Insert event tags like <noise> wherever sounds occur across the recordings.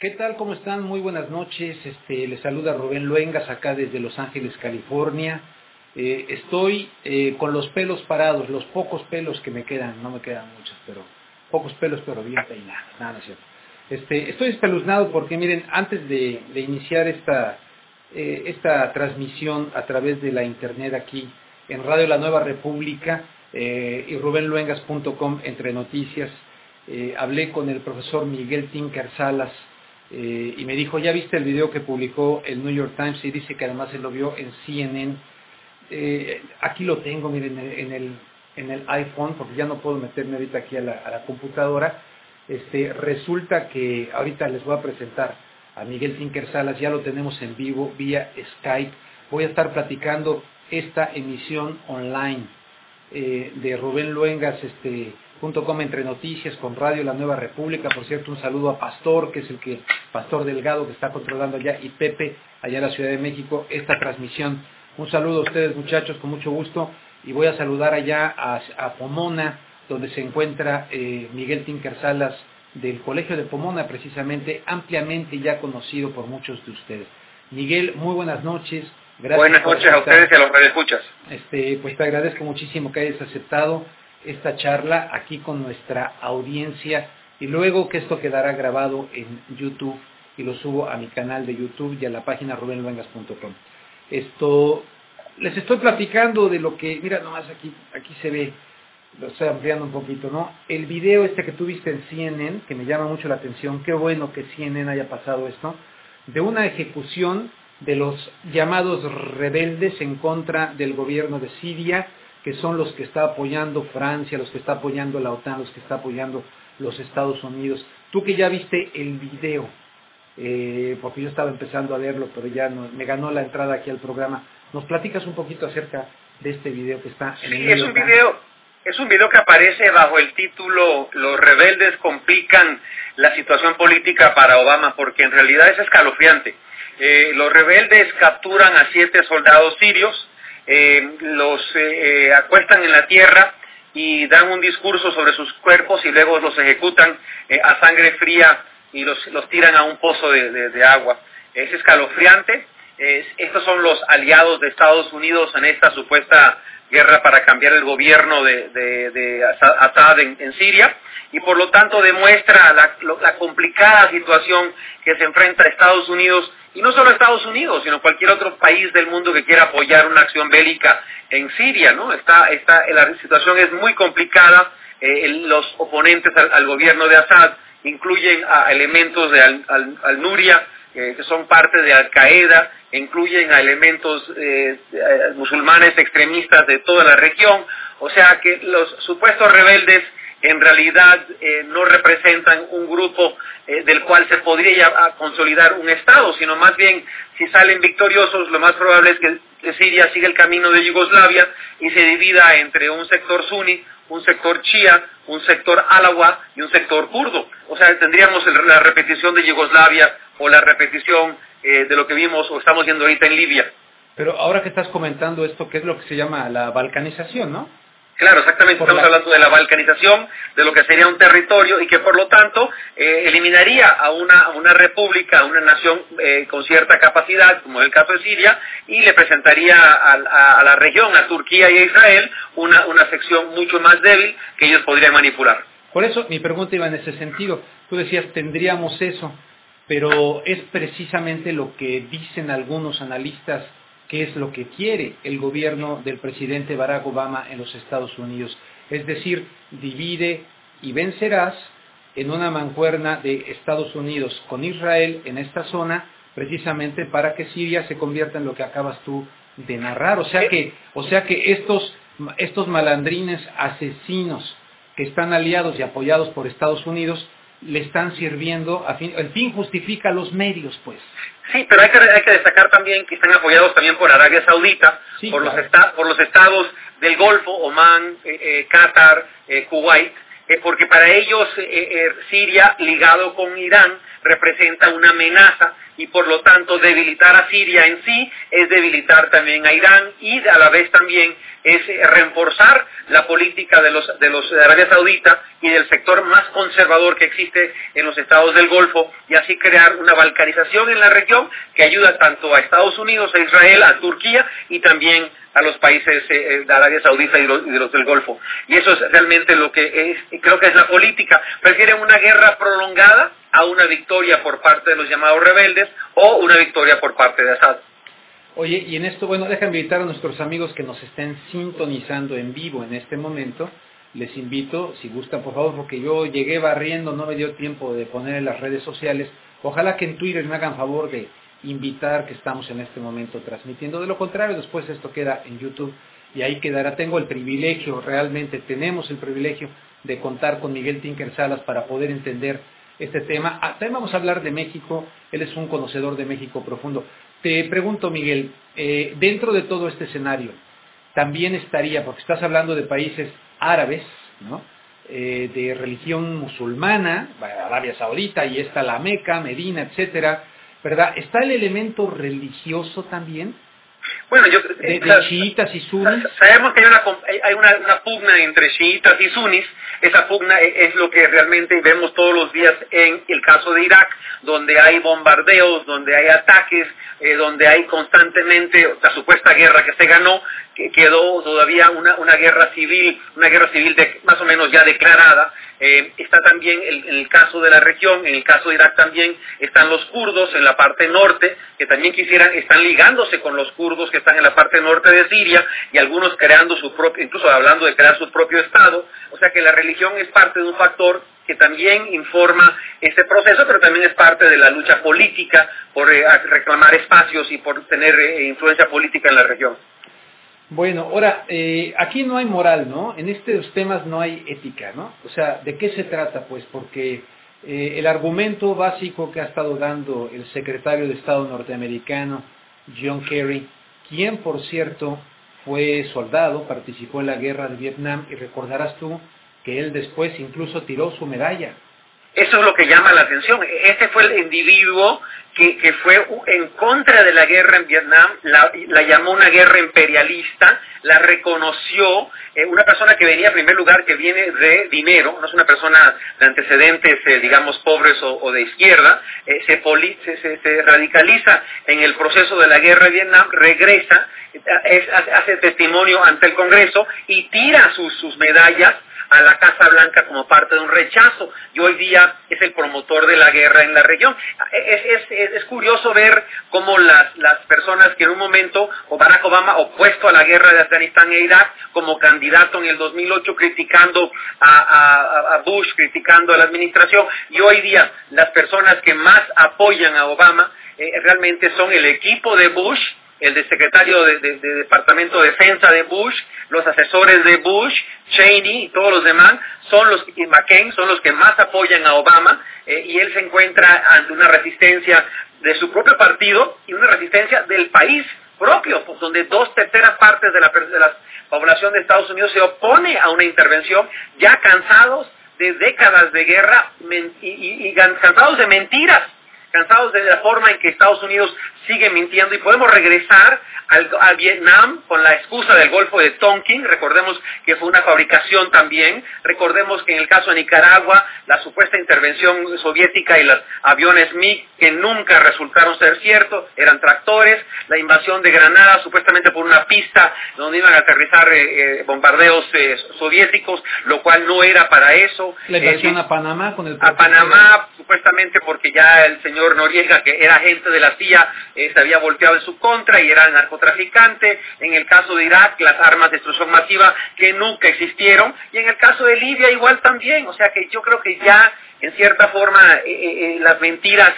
¿Qué tal? ¿Cómo están? Muy buenas noches. Este, les saluda Rubén Luengas acá desde Los Ángeles, California. Eh, estoy eh, con los pelos parados, los pocos pelos que me quedan, no me quedan muchos, pero pocos pelos, pero bien peinados, nada, cierto. Este, estoy espeluznado porque miren, antes de, iniciar esta, eh, esta transmisión a través de la internet aquí en Radio La Nueva República y rubenluengas.com entre noticias, hablé con el profesor Miguel Tinker Salas, eh, y me dijo, ¿ya viste el video que publicó el New York Times? Y dice que además se lo vio en CNN. Eh, aquí lo tengo, miren, en el, en el iPhone, porque ya no puedo meterme ahorita aquí a la, a la computadora. Este, resulta que ahorita les voy a presentar a Miguel Tinker Salas, ya lo tenemos en vivo vía Skype. Voy a estar platicando esta emisión online eh, de Rubén Luengas, este, .com entre noticias con Radio La Nueva República. Por cierto, un saludo a Pastor, que es el que, Pastor Delgado, que está controlando allá, y Pepe, allá en la Ciudad de México, esta transmisión. Un saludo a ustedes, muchachos, con mucho gusto. Y voy a saludar allá a, a Pomona, donde se encuentra eh, Miguel Tinker Salas, del Colegio de Pomona, precisamente, ampliamente ya conocido por muchos de ustedes. Miguel, muy buenas noches. Gracias buenas noches a ustedes y a los escuchas. Este, pues te agradezco muchísimo que hayas aceptado esta charla aquí con nuestra audiencia y luego que esto quedará grabado en YouTube y lo subo a mi canal de YouTube y a la página rubenluengas.com. Esto, les estoy platicando de lo que, mira nomás aquí, aquí se ve, lo estoy ampliando un poquito, ¿no? El video este que tuviste en CNN, que me llama mucho la atención, qué bueno que CNN haya pasado esto, de una ejecución de los llamados rebeldes en contra del gobierno de Siria, que son los que está apoyando Francia, los que está apoyando la OTAN, los que está apoyando los Estados Unidos. Tú que ya viste el video, eh, porque yo estaba empezando a verlo, pero ya no, me ganó la entrada aquí al programa, ¿nos platicas un poquito acerca de este video que está en el sí, es un video es un video que aparece bajo el título Los rebeldes complican la situación política para Obama, porque en realidad es escalofriante. Eh, los rebeldes capturan a siete soldados sirios, eh, los eh, eh, acuestan en la tierra y dan un discurso sobre sus cuerpos y luego los ejecutan a sangre fría y los, los, tiran a un pozo de, de, de agua. Es escalofriante. Es, estos son los aliados de Estados Unidos en esta supuesta guerra para cambiar el gobierno de, Assad en, Siria y por lo tanto demuestra la, complicada situación que se enfrenta Estados Unidos y no solo Estados Unidos sino cualquier otro país del mundo que quiera apoyar una acción bélica en Siria no está, está la situación es muy complicada eh, los oponentes al, gobierno de Assad incluyen a elementos de al, al, al Nuria eh, que son parte de Al Qaeda incluyen a elementos eh, musulmanes extremistas de toda la región, o sea que los supuestos rebeldes en realidad eh, no representan un grupo eh, del cual se podría consolidar un Estado, sino más bien si salen victoriosos lo más probable es que Siria siga el camino de Yugoslavia y se divida entre un sector suní, un sector chía, un sector alawa y un sector kurdo. O sea, tendríamos la repetición de Yugoslavia o la repetición eh, de lo que vimos o estamos viendo ahorita en Libia. Pero ahora que estás comentando esto, ¿qué es lo que se llama la balcanización, no? Claro, exactamente, estamos la... hablando de la balcanización, de lo que sería un territorio y que por lo tanto eh, eliminaría a una, a una república, a una nación eh, con cierta capacidad, como es el caso de Siria, y le presentaría a, a, a la región, a Turquía y a Israel, una, una sección mucho más débil que ellos podrían manipular. Por eso mi pregunta iba en ese sentido. Tú decías, tendríamos eso, pero es precisamente lo que dicen algunos analistas que es lo que quiere el gobierno del presidente Barack Obama en los Estados Unidos. Es decir, divide y vencerás en una mancuerna de Estados Unidos con Israel en esta zona, precisamente para que Siria se convierta en lo que acabas tú de narrar. O sea que, o sea que estos, estos malandrines asesinos que están aliados y apoyados por Estados Unidos le están sirviendo, a fin, el fin justifica los medios, pues. Sí, pero hay que, hay que destacar también que están apoyados también por Arabia Saudita, por, los por los estados del Golfo, Omán, eh, eh, Qatar, eh, Kuwait, porque para ellos Siria, ligado con Irán, representa una amenaza y por lo tanto debilitar a Siria en sí es debilitar también a Irán y a la vez también es reforzar la política de los de los de Arabia Saudita y del sector más conservador que existe en los estados del Golfo y así crear una balcanización en la región que ayuda tanto a Estados Unidos, a Israel, a Turquía y también a los países eh, eh, de Arabia Saudita y los, los, del Golfo. Y eso es realmente lo que es, creo que es la política. Prefieren una guerra prolongada a una victoria por parte de los llamados rebeldes o una victoria por parte de Assad. Oye, y en esto, bueno, déjame invitar a nuestros amigos que nos estén sintonizando en vivo en este momento. Les invito, si gustan, por favor, porque yo llegué barriendo, no me dio tiempo de poner en las redes sociales. Ojalá que en Twitter me hagan favor de invitar que estamos en este momento transmitiendo. De lo contrario, después esto queda en YouTube y ahí quedará. Tengo el privilegio, realmente tenemos el privilegio de contar con Miguel Tinker Salas para poder entender este tema. Ah, también vamos a hablar de México, él es un conocedor de México profundo. Te pregunto, Miguel, eh, dentro de todo este escenario, también estaría, porque estás hablando de países árabes, ¿no? Eh, de religión musulmana, Arabia Saudita, y está la Meca, Medina, etcétera, ¿verdad? ¿Está el elemento religioso también? Bueno, yo, de, eh, chiitas y sunis. Sabemos que hay, una, hay una, pugna entre chiitas y sunis. Esa pugna e, es lo que realmente vemos todos los días en el caso de Irak, donde hay bombardeos, donde hay ataques, eh, donde hay constantemente la supuesta guerra que se ganó, que quedó todavía una, una guerra civil, una guerra civil de, más o menos ya declarada. Eh, está también en el caso de la región, en el caso de Irak también están los kurdos en la parte norte, que también quisieran, están ligándose con los kurdos que están en la parte norte de Siria y algunos creando su propio, incluso hablando de crear su propio Estado. O sea que la religión es parte de un factor que también informa este proceso, pero también es parte de la lucha política por eh, reclamar espacios y por tener eh, influencia política en la región. Bueno, ahora, eh, aquí no hay moral, ¿no? En estos temas no hay ética, ¿no? O sea, ¿de qué se trata? Pues porque eh, el argumento básico que ha estado dando el secretario de Estado norteamericano, John Kerry, quien, por cierto, fue soldado, participó en la guerra de Vietnam, y recordarás tú que él después incluso tiró su medalla eso es lo que llama la atención. Este fue el individuo que, fue en contra de la guerra en Vietnam, la, llamó una guerra imperialista, la reconoció, eh, una persona que venía en primer lugar, que viene de dinero, no es una persona de antecedentes, eh, digamos, pobres o, de izquierda, eh, se, radicaliza en el proceso de la guerra de Vietnam, regresa, hace testimonio ante el Congreso y tira sus medallas a la Casa Blanca como parte de un rechazo y hoy día es el promotor de la guerra en la región. Es, curioso ver cómo las, las, personas que en un momento, Barack Obama opuesto a la guerra de Afganistán e Irak, como candidato en el 2008 criticando a, Bush, criticando a la administración, y hoy día las personas que más apoyan a Obama eh, realmente son el equipo de Bush, el de secretario de, Departamento de Defensa de Bush, los asesores de Bush, Cheney y todos los demás, son los, y McCain, son los que más apoyan a Obama, eh, y él se encuentra ante una resistencia de su propio partido y una resistencia del país propio, donde dos terceras partes de la, población de Estados Unidos se opone a una intervención, ya cansados de décadas de guerra y cansados de mentiras cansados de la forma en que Estados Unidos sigue mintiendo. Y podemos regresar al, a Vietnam con la excusa del Golfo de Tonkin, recordemos que fue una fabricación también, recordemos que en el caso de Nicaragua la supuesta intervención soviética y los aviones MiG que nunca resultaron ser ciertos, eran tractores, la invasión de Granada supuestamente por una pista donde iban a aterrizar eh, eh, bombardeos eh, soviéticos, lo cual no era para eso. La invasión a Panamá con el... A Panamá supuestamente porque ya el señor Noriega, que era agente de la CIA, eh, se había volteado en su contra y era narcotraficante. En el caso de Irak, las armas de destrucción masiva que nunca existieron. Y en el caso de Libia igual también. O sea que yo creo que ya, en cierta forma, eh, eh, las mentiras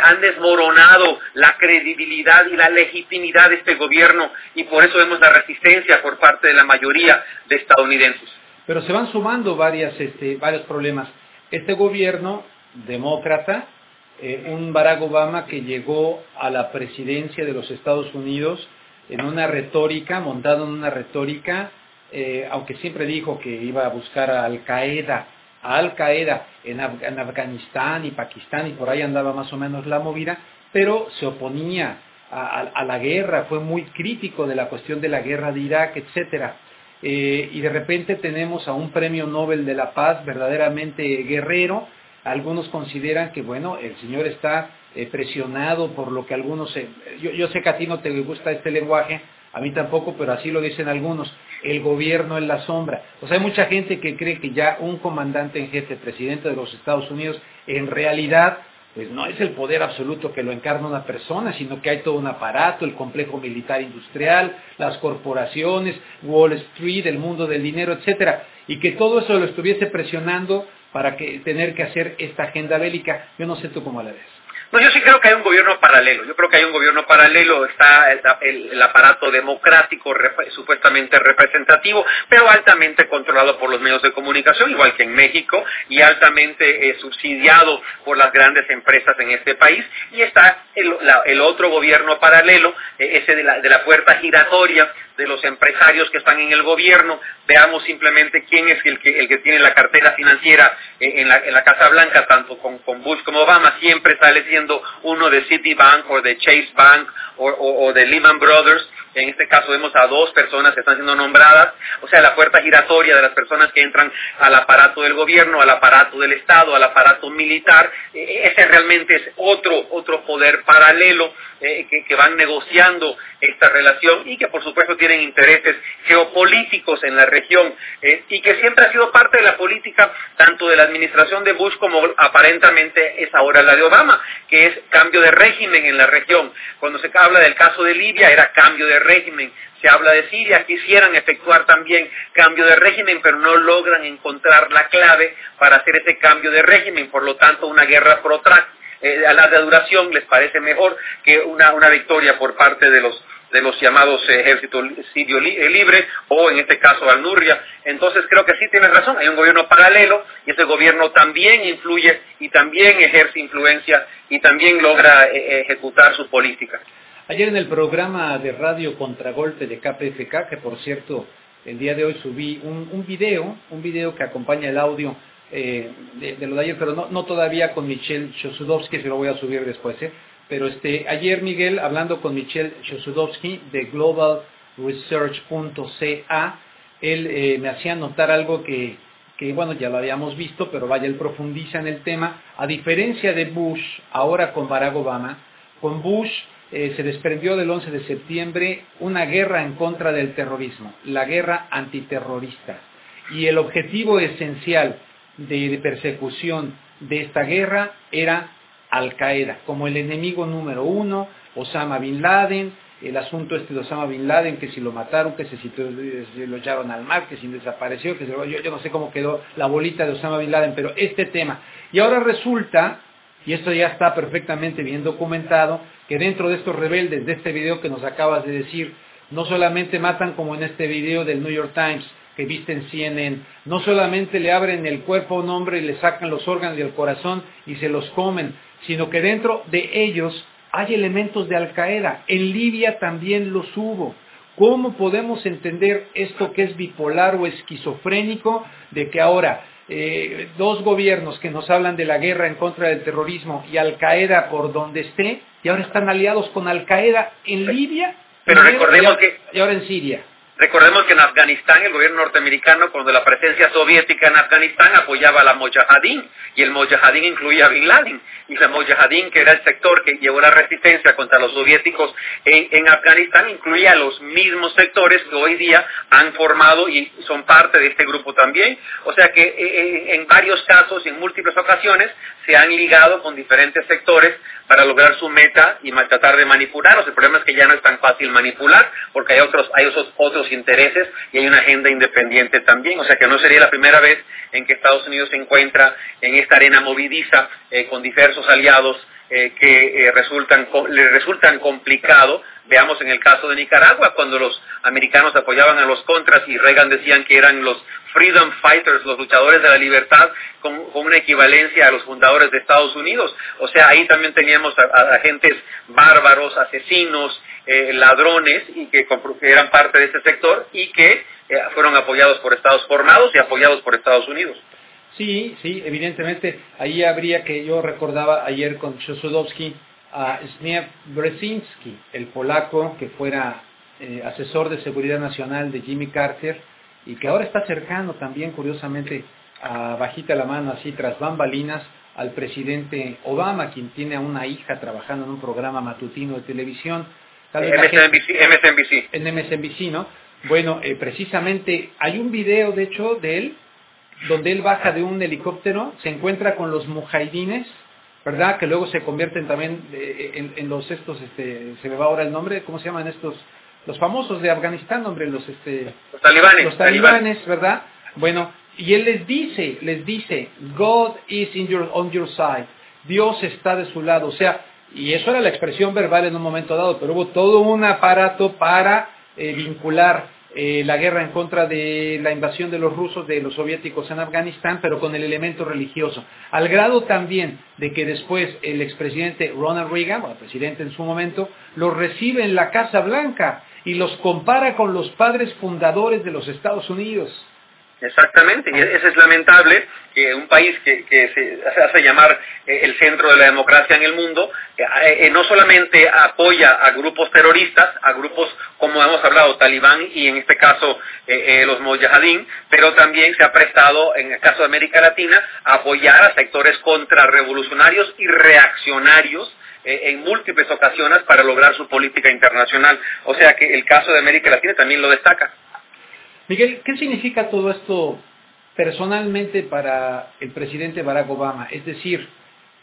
han desmoronado la credibilidad y la legitimidad de este gobierno y por eso vemos la resistencia por parte de la mayoría de estadounidenses. Pero se van sumando varias, este, varios problemas. Este gobierno demócrata, eh, un Barack Obama que llegó a la presidencia de los Estados Unidos en una retórica, montado en una retórica, eh, aunque siempre dijo que iba a buscar a Al Qaeda, a Al Qaeda en, Afganistán y Pakistán y por ahí andaba más o menos la movida, pero se oponía a, la guerra, fue muy crítico de la cuestión de la guerra de Irak, etcétera. Eh, y de repente tenemos a un premio Nobel de la Paz verdaderamente guerrero. Algunos consideran que, bueno, el señor está eh, presionado por lo que algunos... yo, yo sé que a ti no te gusta este lenguaje, a mí tampoco, pero así lo dicen algunos, el gobierno en la sombra. O sea, hay mucha gente que cree que ya un comandante en jefe, presidente de los Estados Unidos, en realidad pues no es el poder absoluto que lo encarna una persona, sino que hay todo un aparato, el complejo militar industrial, las corporaciones, Wall Street, el mundo del dinero, etcétera, y que todo eso lo estuviese presionando para que, tener que hacer esta agenda bélica. Yo no sé tú cómo la ves. No, yo sí creo que hay un gobierno paralelo. Yo creo que hay un gobierno paralelo. Está el, aparato democrático supuestamente representativo, pero altamente controlado por los medios de comunicación, igual que en México, y altamente eh, subsidiado por las grandes empresas en este país. Y está el, otro gobierno paralelo, eh, ese de la, de la puerta giratoria, de los empresarios que están en el gobierno, veamos simplemente quién es el que, el que tiene la cartera financiera en la, en la Casa Blanca, tanto con, con, Bush como Obama, siempre sale siendo uno de Citibank o de Chase Bank o, o de Lehman Brothers, en este caso vemos a dos personas que están siendo nombradas, o sea, la puerta giratoria de las personas que entran al aparato del gobierno, al aparato del Estado, al aparato militar, e, ese realmente es otro, otro poder paralelo eh, que, van negociando esta relación y que por supuesto tienen intereses geopolíticos en la región eh, y que siempre ha sido parte de la política tanto de la administración de Bush como aparentemente es ahora la de Obama, que es cambio de régimen en la región. Cuando se habla del caso de Libia era cambio de régimen. Se habla de Siria, quisieran efectuar también cambio de régimen, pero no logran encontrar la clave para hacer ese cambio de régimen. Por lo tanto, una guerra eh, a larga duración les parece mejor que una, victoria por parte de los de los llamados ejércitos sirio eh, libre o en este caso al-Nurria. Entonces creo que sí tienes razón, hay un gobierno paralelo y ese gobierno también influye y también ejerce influencia y también logra eh, ejecutar su política. Ayer en el programa de radio Contragolpe de KPFK, que por cierto el día de hoy subí un, video, un video que acompaña el audio eh, de, lo de ayer, pero no, todavía con Michelle Chosudowski, se lo voy a subir después, ¿eh? pero este, ayer Miguel, hablando con Michelle Chosudowski de globalresearch.ca, él eh, me hacía notar algo que, que, bueno, ya lo habíamos visto, pero vaya, él profundiza en el tema. A diferencia de Bush, ahora con Barack Obama, con Bush eh, se desprendió del 11 de septiembre una guerra en contra del terrorismo, la guerra antiterrorista. Y el objetivo esencial de, persecución de esta guerra era Al Qaeda, como el enemigo número uno, Osama Bin Laden, el asunto este de Osama Bin Laden, que si lo mataron, que si, lo echaron al mar, que si desapareció, que yo, yo no sé cómo quedó la bolita de Osama Bin Laden, pero este tema. Y ahora resulta y esto ya está perfectamente bien documentado, que dentro de estos rebeldes, de este video que nos acabas de decir, no solamente matan como en este video del New York Times que viste en CNN, no solamente le abren el cuerpo a un hombre y le sacan los órganos del corazón y se los comen, sino que dentro de ellos hay elementos de Al Qaeda. En Libia también los hubo. ¿Cómo podemos entender esto que es bipolar o esquizofrénico de que ahora eh, dos gobiernos que nos hablan de la guerra en contra del terrorismo y Al Qaeda por donde esté, y ahora están aliados con Al Qaeda en Libia pero recordemos que y ahora en Siria. Recordemos que en Afganistán el gobierno norteamericano, cuando la presencia soviética en Afganistán apoyaba a la Mojahedin, y el Mojahedin incluía a Bin Laden, y la Mojahedin, que era el sector que llevó la resistencia contra los soviéticos en, Afganistán, incluía a los mismos sectores que hoy día han formado y son parte de este grupo también. O sea que eh, eh, en varios casos y en múltiples ocasiones se han ligado con diferentes sectores para lograr su meta y tratar de manipularlos. El problema es que ya no es tan fácil manipular porque hay otros, hay otros, intereses y hay una agenda independiente también. O sea que no sería la primera vez en que Estados Unidos se encuentra en esta arena movidiza eh, con diversos aliados eh, que resultan, le resultan complicados. Veamos en el caso de Nicaragua, cuando los americanos apoyaban a los contras y Reagan decían que eran los freedom fighters, los luchadores de la libertad, con, una equivalencia a los fundadores de Estados Unidos. O sea, ahí también teníamos a, agentes bárbaros, asesinos, eh, ladrones, y que, eran parte de ese sector y que eh, fueron apoyados por Estados formados y apoyados por Estados Unidos. Sí, sí, evidentemente. Ahí habría que, yo recordaba ayer con Chosudowski, a Zbigniew Brzezinski, el polaco que fuera eh, asesor de seguridad nacional de Jimmy Carter y que ahora está cercano también, curiosamente, a bajita la mano, así tras bambalinas, al presidente Obama, quien tiene a una hija trabajando en un programa matutino de televisión. MSNBC, En MSNBC, ¿no? Bueno, eh, precisamente hay un video, de hecho, de él, donde él baja de un helicóptero, se encuentra con los mujahidines, ¿verdad? Que luego se convierten también eh, en, los estos, este, se me va ahora el nombre, ¿cómo se llaman estos? Los famosos de Afganistán, hombre, los este, los talibanes, los talibanes, ¿verdad? Bueno, y él les dice, les dice, God is in your, on your side, Dios está de su lado, o sea, y eso era la expresión verbal en un momento dado, pero hubo todo un aparato para eh, vincular eh, la guerra en contra de la invasión de los rusos, de los soviéticos en Afganistán, pero con el elemento religioso. Al grado también de que después el expresidente Ronald Reagan, o el presidente en su momento, los recibe en la Casa Blanca y los compara con los padres fundadores de los Estados Unidos. Exactamente, y eso es lamentable que un país que, se hace llamar eh, el centro de la democracia en el mundo, eh, eh, no solamente apoya a grupos terroristas, a grupos como hemos hablado, talibán y en este caso los mujahideen, pero también se ha prestado, en el caso de América Latina, a apoyar a sectores contrarrevolucionarios y reaccionarios en múltiples ocasiones para lograr su política internacional. O sea que el caso de América Latina también lo destaca. Miguel, ¿qué significa todo esto personalmente para el presidente Barack Obama? Es decir,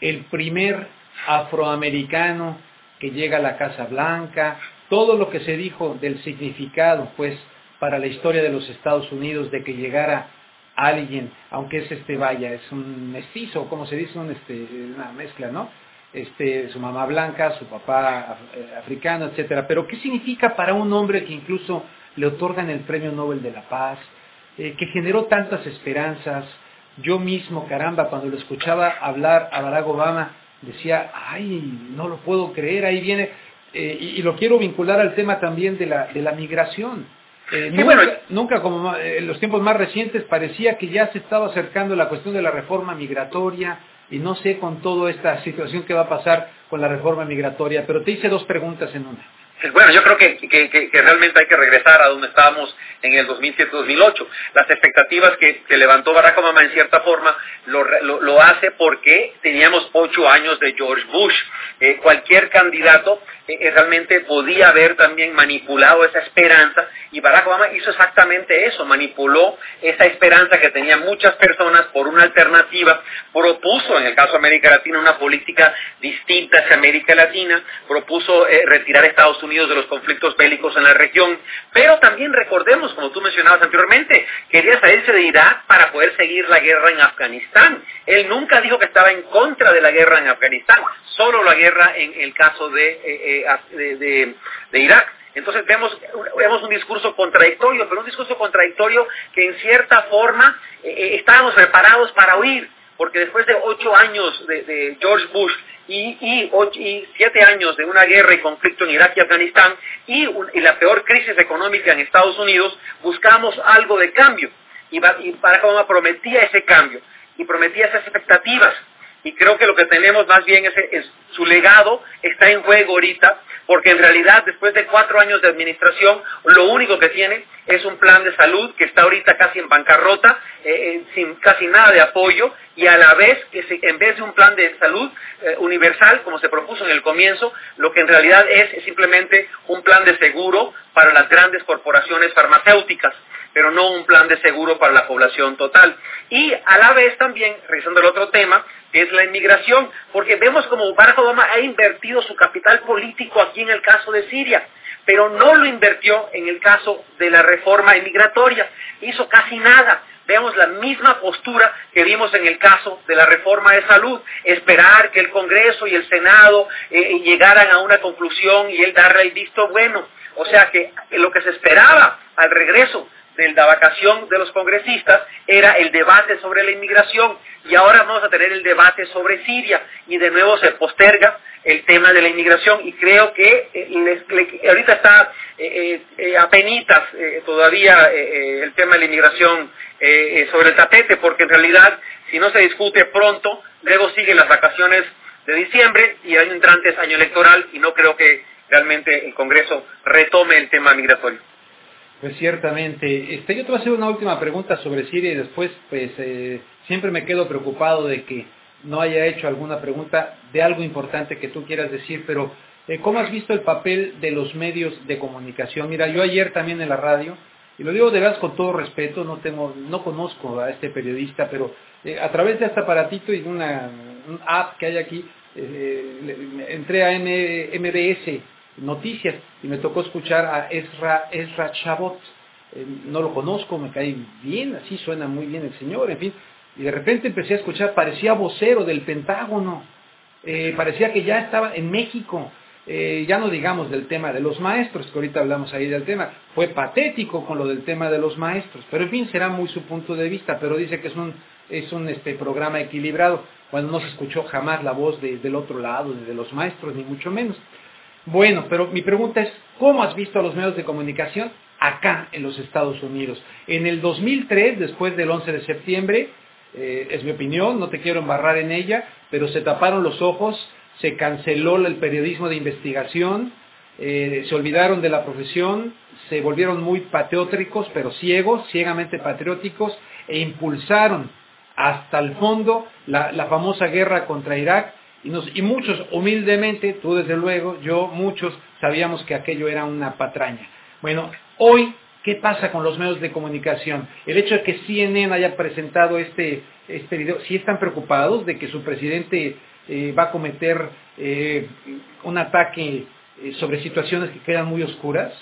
el primer afroamericano que llega a la Casa Blanca, todo lo que se dijo del significado, pues, para la historia de los Estados Unidos de que llegara alguien, aunque es este vaya, es un mestizo, como se dice, este, una mezcla, ¿no? Este, su mamá blanca, su papá eh, africano, etcétera. Pero ¿qué significa para un hombre que incluso le otorgan el Premio Nobel de la Paz, eh, que generó tantas esperanzas. Yo mismo, caramba, cuando lo escuchaba hablar a Barack Obama, decía, ay, no lo puedo creer, ahí viene, eh, y, lo quiero vincular al tema también de la, de la migración. Eh, nunca, nunca, como en los tiempos más recientes parecía que ya se estaba acercando la cuestión de la reforma migratoria y no sé con toda esta situación que va a pasar con la reforma migratoria, pero te hice dos preguntas en una. Bueno, yo creo que, que, realmente hay que regresar a donde estábamos en el 2007-2008. Las expectativas que, levantó Barack Obama en cierta forma lo, hace porque teníamos ocho años de George Bush. Eh, cualquier candidato eh, realmente podía haber también manipulado esa esperanza y Barack Obama hizo exactamente eso, manipuló esa esperanza que tenían muchas personas por una alternativa, propuso en el caso de América Latina una política distinta hacia América Latina, propuso eh, retirar a Estados Unidos de los conflictos bélicos en la región, pero también recordemos, como tú mencionabas anteriormente, quería salirse de Irak para poder seguir la guerra en Afganistán. Él nunca dijo que estaba en contra de la guerra en Afganistán, solo la guerra en el caso de... Eh, de, Irak. Entonces vemos, vemos un discurso contradictorio, pero un discurso contradictorio que en cierta forma eh, eh, estábamos preparados para oír, porque después de ocho años de, George Bush y, siete años de una guerra y conflicto en Irak y Afganistán y, la peor crisis económica en Estados Unidos, buscamos algo de cambio. Y, y Barack Obama prometía ese cambio y prometía esas expectativas y creo que lo que tenemos más bien es, su legado está en juego ahorita, porque en realidad después de cuatro años de administración, lo único que tiene es un plan de salud que está ahorita casi en bancarrota, eh, eh, sin casi nada de apoyo, y a la vez que en vez de un plan de salud eh, universal, como se propuso en el comienzo, lo que en realidad es, es simplemente un plan de seguro para las grandes corporaciones farmacéuticas pero no un plan de seguro para la población total. Y a la vez también, revisando el otro tema, es la inmigración, porque vemos como Barack Obama ha invertido su capital político aquí en el caso de Siria, pero no lo invirtió en el caso de la reforma inmigratoria, hizo casi nada. veamos la misma postura que vimos en el caso de la reforma de salud, esperar que el Congreso y el Senado eh, llegaran a una conclusión y él darle el visto bueno. O sea que lo que se esperaba al regreso de la vacación de los congresistas era el debate sobre la inmigración. Y ahora vamos a tener el debate sobre Siria. Y de nuevo se posterga el tema de la inmigración. Y creo que eh, ahorita está eh, eh, apenitas todavía el tema de la inmigración sobre el tapete. Porque en realidad si no se discute pronto luego siguen las vacaciones de diciembre y el año entrante es año electoral. Y no creo que realmente el Congreso retome el tema migratorio. Pues ciertamente. Este, yo te voy a hacer una última pregunta sobre Siria y después, pues, eh, siempre me quedo preocupado de que no haya hecho alguna pregunta de algo importante que tú quieras decir, pero eh, ¿cómo has visto el papel de los medios de comunicación? Mira, yo ayer también en la radio, y lo digo de verdad con todo respeto, no tengo, no conozco a este periodista, pero eh, a través de este aparatito y de una app que hay aquí, entré a MBS noticias y me tocó escuchar a Ezra, Ezra Chabot. Eh, no lo conozco, me cae bien, así suena muy bien el señor, en fin. Y de repente empecé a escuchar, parecía vocero del Pentágono, eh, parecía que ya estaba en México. Eh, ya no digamos del tema de los maestros, que ahorita hablamos ahí del tema, fue patético con lo del tema de los maestros, pero en fin, será muy su punto de vista, pero dice que es un, es un este, programa equilibrado, cuando no se escuchó jamás la voz del otro lado, de los maestros, ni mucho menos. Bueno, pero mi pregunta es, ¿cómo has visto a los medios de comunicación acá en los Estados Unidos? En el 2003, después del 11 de septiembre, eh, es mi opinión, no te quiero embarrar en ella, pero se taparon los ojos, se canceló el periodismo de investigación, eh, se olvidaron de la profesión, se volvieron muy patrióticos, pero ciegos, ciegamente patrióticos, e impulsaron hasta el fondo la famosa guerra contra Irak, y, muchos, humildemente, tú desde luego, yo, muchos, sabíamos que aquello era una patraña. Bueno, hoy, ¿qué pasa con los medios de comunicación? El hecho de que CNN haya presentado este, este video, ¿sí están preocupados de que su presidente eh, va a cometer eh, un ataque eh, sobre situaciones que quedan muy oscuras?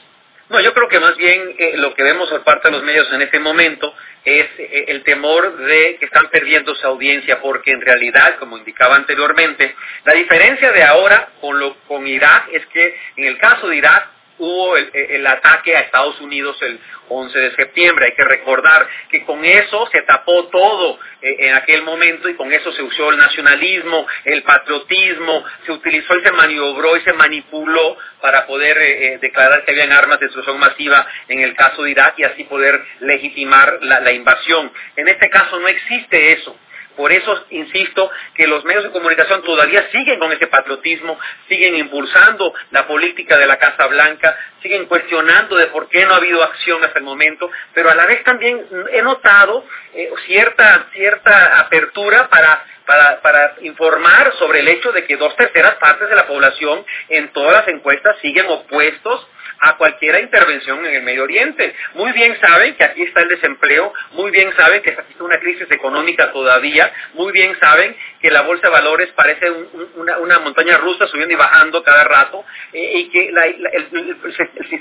No, yo creo que más bien lo que vemos por parte de los medios en este momento es eh, el temor de que están perdiendo su audiencia, porque en realidad, como indicaba anteriormente, la diferencia de ahora con, lo, con Irak es que en el caso de Irak hubo el, ataque a Estados Unidos el 11 de septiembre. Hay que recordar que con eso se tapó todo eh, en aquel momento y con eso se usó el nacionalismo, el patriotismo, se utilizó y se maniobró y se manipuló para poder eh, eh, declarar que habían armas de destrucción masiva en el caso de Irak y así poder legitimar la invasión. En este caso no existe eso. Por eso insisto que los medios de comunicación todavía siguen con ese patriotismo, siguen impulsando la política de la Casa Blanca, siguen cuestionando de por qué no ha habido acción hasta el momento, pero a la vez también he notado eh, cierta, cierta apertura para para, informar sobre el hecho de que dos terceras partes de la población en todas las encuestas siguen opuestos a cualquier intervención en el Medio Oriente. Muy bien saben que aquí está el desempleo, muy bien saben que está una crisis económica todavía, muy bien saben que la bolsa de valores parece una, montaña rusa subiendo y bajando cada rato eh, y que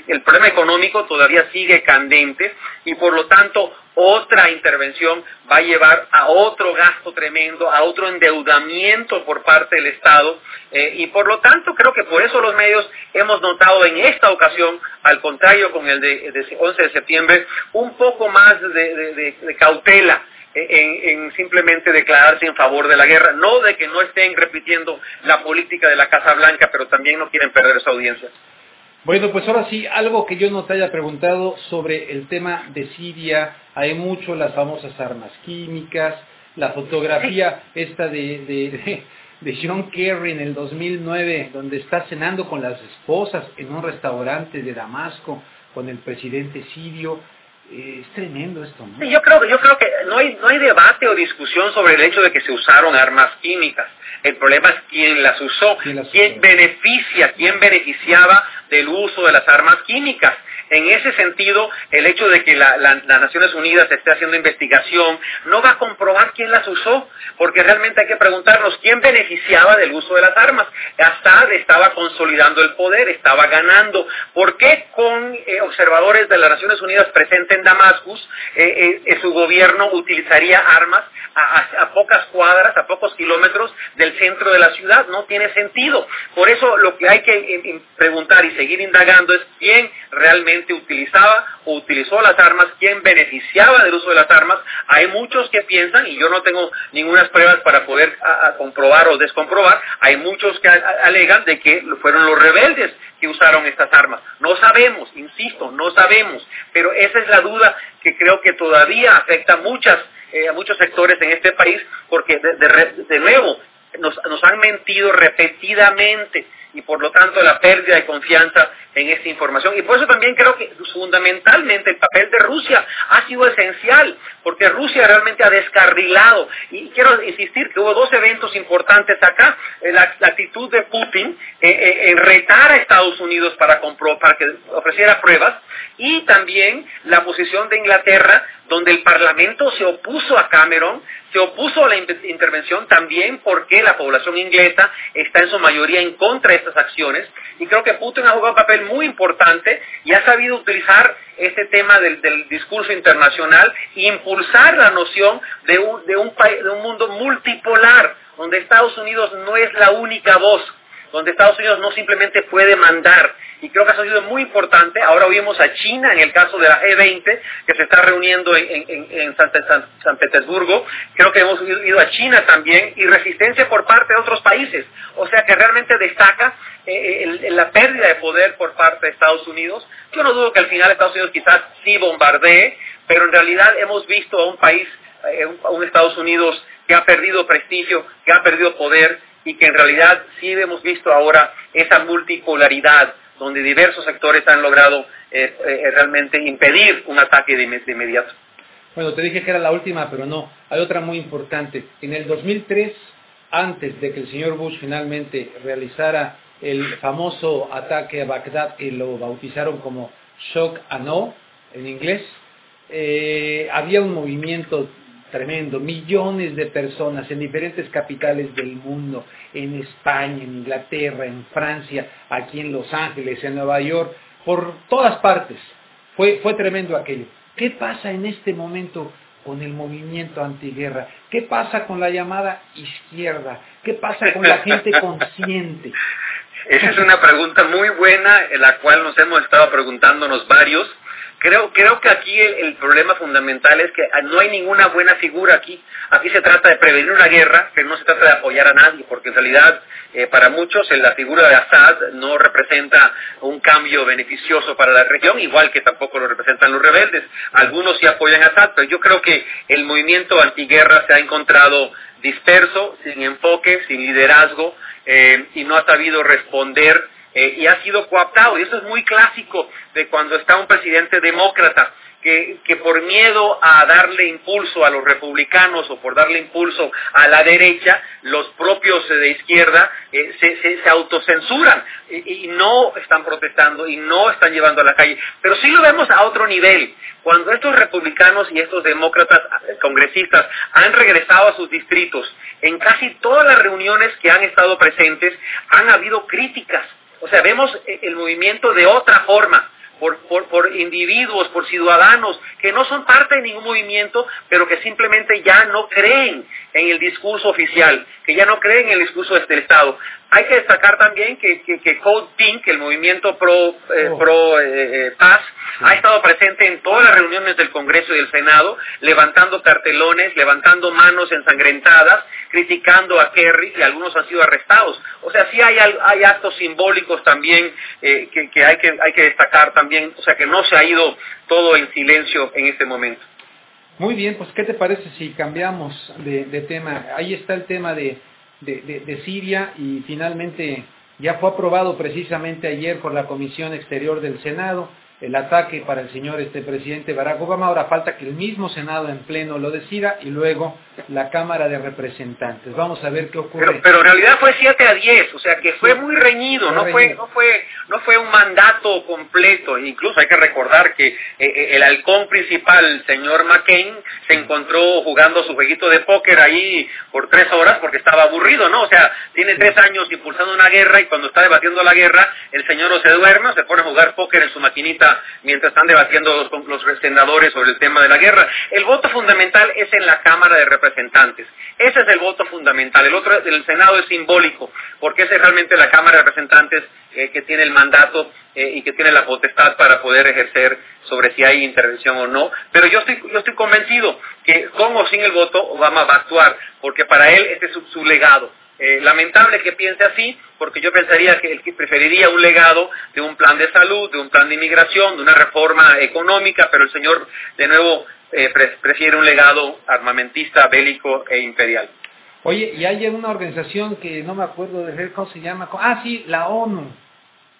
el problema económico todavía sigue candente y por lo tanto otra intervención va a llevar a otro gasto tremendo, a otro endeudamiento por parte del Estado eh, y por lo tanto creo que por eso los medios hemos notado en esta ocasión, al contrario con el de, 11 de septiembre, un poco más de, cautela en, en, simplemente declararse en favor de la guerra, no de que no estén repitiendo la política de la Casa Blanca, pero también no quieren perder esa audiencia. Bueno, pues ahora sí, algo que yo no te haya preguntado sobre el tema de Siria, hay mucho las famosas armas químicas, la fotografía esta de, de, John Kerry en el 2009, donde está cenando con las esposas en un restaurante de Damasco con el presidente sirio. Eh, es tremendo esto, ¿no? Sí, yo creo, yo creo que no hay, no hay debate o discusión sobre el hecho de que se usaron armas químicas. El problema es quién las usó, quién, beneficia, quién beneficiaba del uso de las armas químicas. En ese sentido, el hecho de que las Naciones Unidas esté haciendo investigación no va a comprobar quién las usó, porque realmente hay que preguntarnos quién beneficiaba del uso de las armas. Assad estaba consolidando el poder, estaba ganando. ¿Por qué con eh, observadores de las Naciones Unidas presentes en Damascus eh, eh, su gobierno utilizaría armas a, pocas cuadras, a pocos kilómetros del centro de la ciudad? No tiene sentido. Por eso lo que hay que preguntar y seguir indagando es quién realmente utilizaba o utilizó las armas, quién beneficiaba del uso de las armas. Hay muchos que piensan, y yo no tengo ninguna pruebas para poder comprobar o descomprobar, hay muchos que alegan de que fueron los rebeldes que usaron estas armas. No sabemos, insisto, no sabemos, pero esa es la duda que creo que todavía afecta a, muchas, eh, a muchos sectores en este país, porque de, nuevo nos han mentido repetidamente y por lo tanto la pérdida de confianza en esta información. Y por eso también creo que fundamentalmente el papel de Rusia ha sido esencial, porque Rusia realmente ha descarrilado. Y quiero insistir que hubo dos eventos importantes acá, eh, la, actitud de Putin eh, eh, en retar a Estados Unidos para, para que ofreciera pruebas, y también la posición de Inglaterra, donde el Parlamento se opuso a Cameron, se opuso a la intervención también porque la población inglesa está en su mayoría en contra de estas acciones, y creo que Putin ha jugado un papel muy importante y ha sabido utilizar este tema del, discurso internacional e impulsar la noción de un, mundo multipolar, donde Estados Unidos no es la única voz, donde Estados Unidos no simplemente puede mandar. Y creo que eso ha sido muy importante. Ahora oímos a China en el caso de la G20, que se está reuniendo en, San, Petersburgo. Creo que hemos oído a China también y resistencia por parte de otros países. O sea que realmente destaca eh, eh, la pérdida de poder por parte de Estados Unidos. Yo no dudo que al final Estados Unidos quizás sí bombardee, pero en realidad hemos visto a un país, eh, a un Estados Unidos que ha perdido prestigio, que ha perdido poder y que en realidad sí hemos visto ahora esa multipolaridad donde diversos sectores han logrado realmente impedir un ataque de, de inmediato. Bueno, te dije que era la última, pero no. Hay otra muy importante. En el 2003, antes de que el señor Bush finalmente realizara el famoso ataque a Bagdad que lo bautizaron como Shock and No en inglés, eh, había un movimiento tremendo, millones de personas en diferentes capitales del mundo, en España, en Inglaterra, en Francia, aquí en Los Ángeles, en Nueva York, por todas partes. Fue, fue tremendo aquello. ¿Qué pasa en este momento con el movimiento antiguerra? ¿Qué pasa con la llamada izquierda? ¿Qué pasa con la gente <laughs> consciente? Esa es una pregunta muy buena, en la cual nos hemos estado preguntándonos varios. Creo, creo que aquí el, problema fundamental es que no hay ninguna buena figura aquí. Aquí se trata de prevenir una guerra, que no se trata de apoyar a nadie, porque en realidad eh, para muchos la figura de Assad no representa un cambio beneficioso para la región, igual que tampoco lo representan los rebeldes. Algunos sí apoyan a Assad, pero yo creo que el movimiento antiguerra se ha encontrado disperso, sin enfoque, sin liderazgo, eh, y no ha sabido responder eh, y ha sido coaptado. Y eso es muy clásico de cuando está un presidente demócrata que, por miedo a darle impulso a los republicanos o por darle impulso a la derecha, los propios de izquierda eh, se, autocensuran y, no están protestando y no están llevando a la calle. Pero sí lo vemos a otro nivel. Cuando estos republicanos y estos demócratas eh, congresistas han regresado a sus distritos, en casi todas las reuniones que han estado presentes han habido críticas. O sea, vemos eh, el movimiento de otra forma por, individuos, por ciudadanos que no son parte de ningún movimiento, pero que simplemente ya no creen en el discurso oficial, que ya no creen en el discurso del Estado. Hay que destacar también que, que, Code Pink, el movimiento pro, eh, oh. pro eh, eh, paz, ha estado presente en todas las reuniones del Congreso y del Senado, levantando cartelones, levantando manos ensangrentadas, criticando a Kerry y algunos han sido arrestados. O sea, sí hay, hay actos simbólicos también que, que, hay que hay que destacar también, o sea, que no se ha ido todo en silencio en este momento. Muy bien, pues ¿qué te parece si cambiamos de tema? Ahí está el tema de de, Siria y finalmente ya fue aprobado precisamente ayer por la Comisión Exterior del Senado el ataque para el señor este presidente Barack Obama. Ahora falta que el mismo Senado en pleno lo decida y luego la Cámara de Representantes. Vamos a ver qué ocurre. Pero, en realidad fue 7 a 10, o sea que fue muy reñido, no fue no fue no fue un mandato completo. Incluso hay que recordar que eh, eh, el halcón principal, el señor McCain, se encontró jugando su jueguito de póker ahí por tres horas porque estaba aburrido, ¿no? O sea, tiene tres años impulsando una guerra y cuando está debatiendo la guerra, el señor o se duerme o se pone a jugar póker en su maquinita mientras están debatiendo los, los senadores sobre el tema de la guerra. El voto fundamental es en la Cámara de Representantes. Ese es el voto fundamental. El otro, el Senado es simbólico, porque esa es realmente la Cámara de Representantes eh, que tiene el mandato eh, y que tiene la potestad para poder ejercer sobre si hay intervención o no. Pero yo estoy, yo estoy convencido que con o sin el voto Obama va a actuar, porque para él este es su legado. Eh, lamentable que piense así, porque yo pensaría que él preferiría un legado de un plan de salud, de un plan de inmigración, de una reforma económica, pero el señor, de nuevo, eh, prefiere un legado armamentista, bélico e imperial. Oye, y hay una organización que no me acuerdo de ver cómo se llama. Ah, sí, la ONU.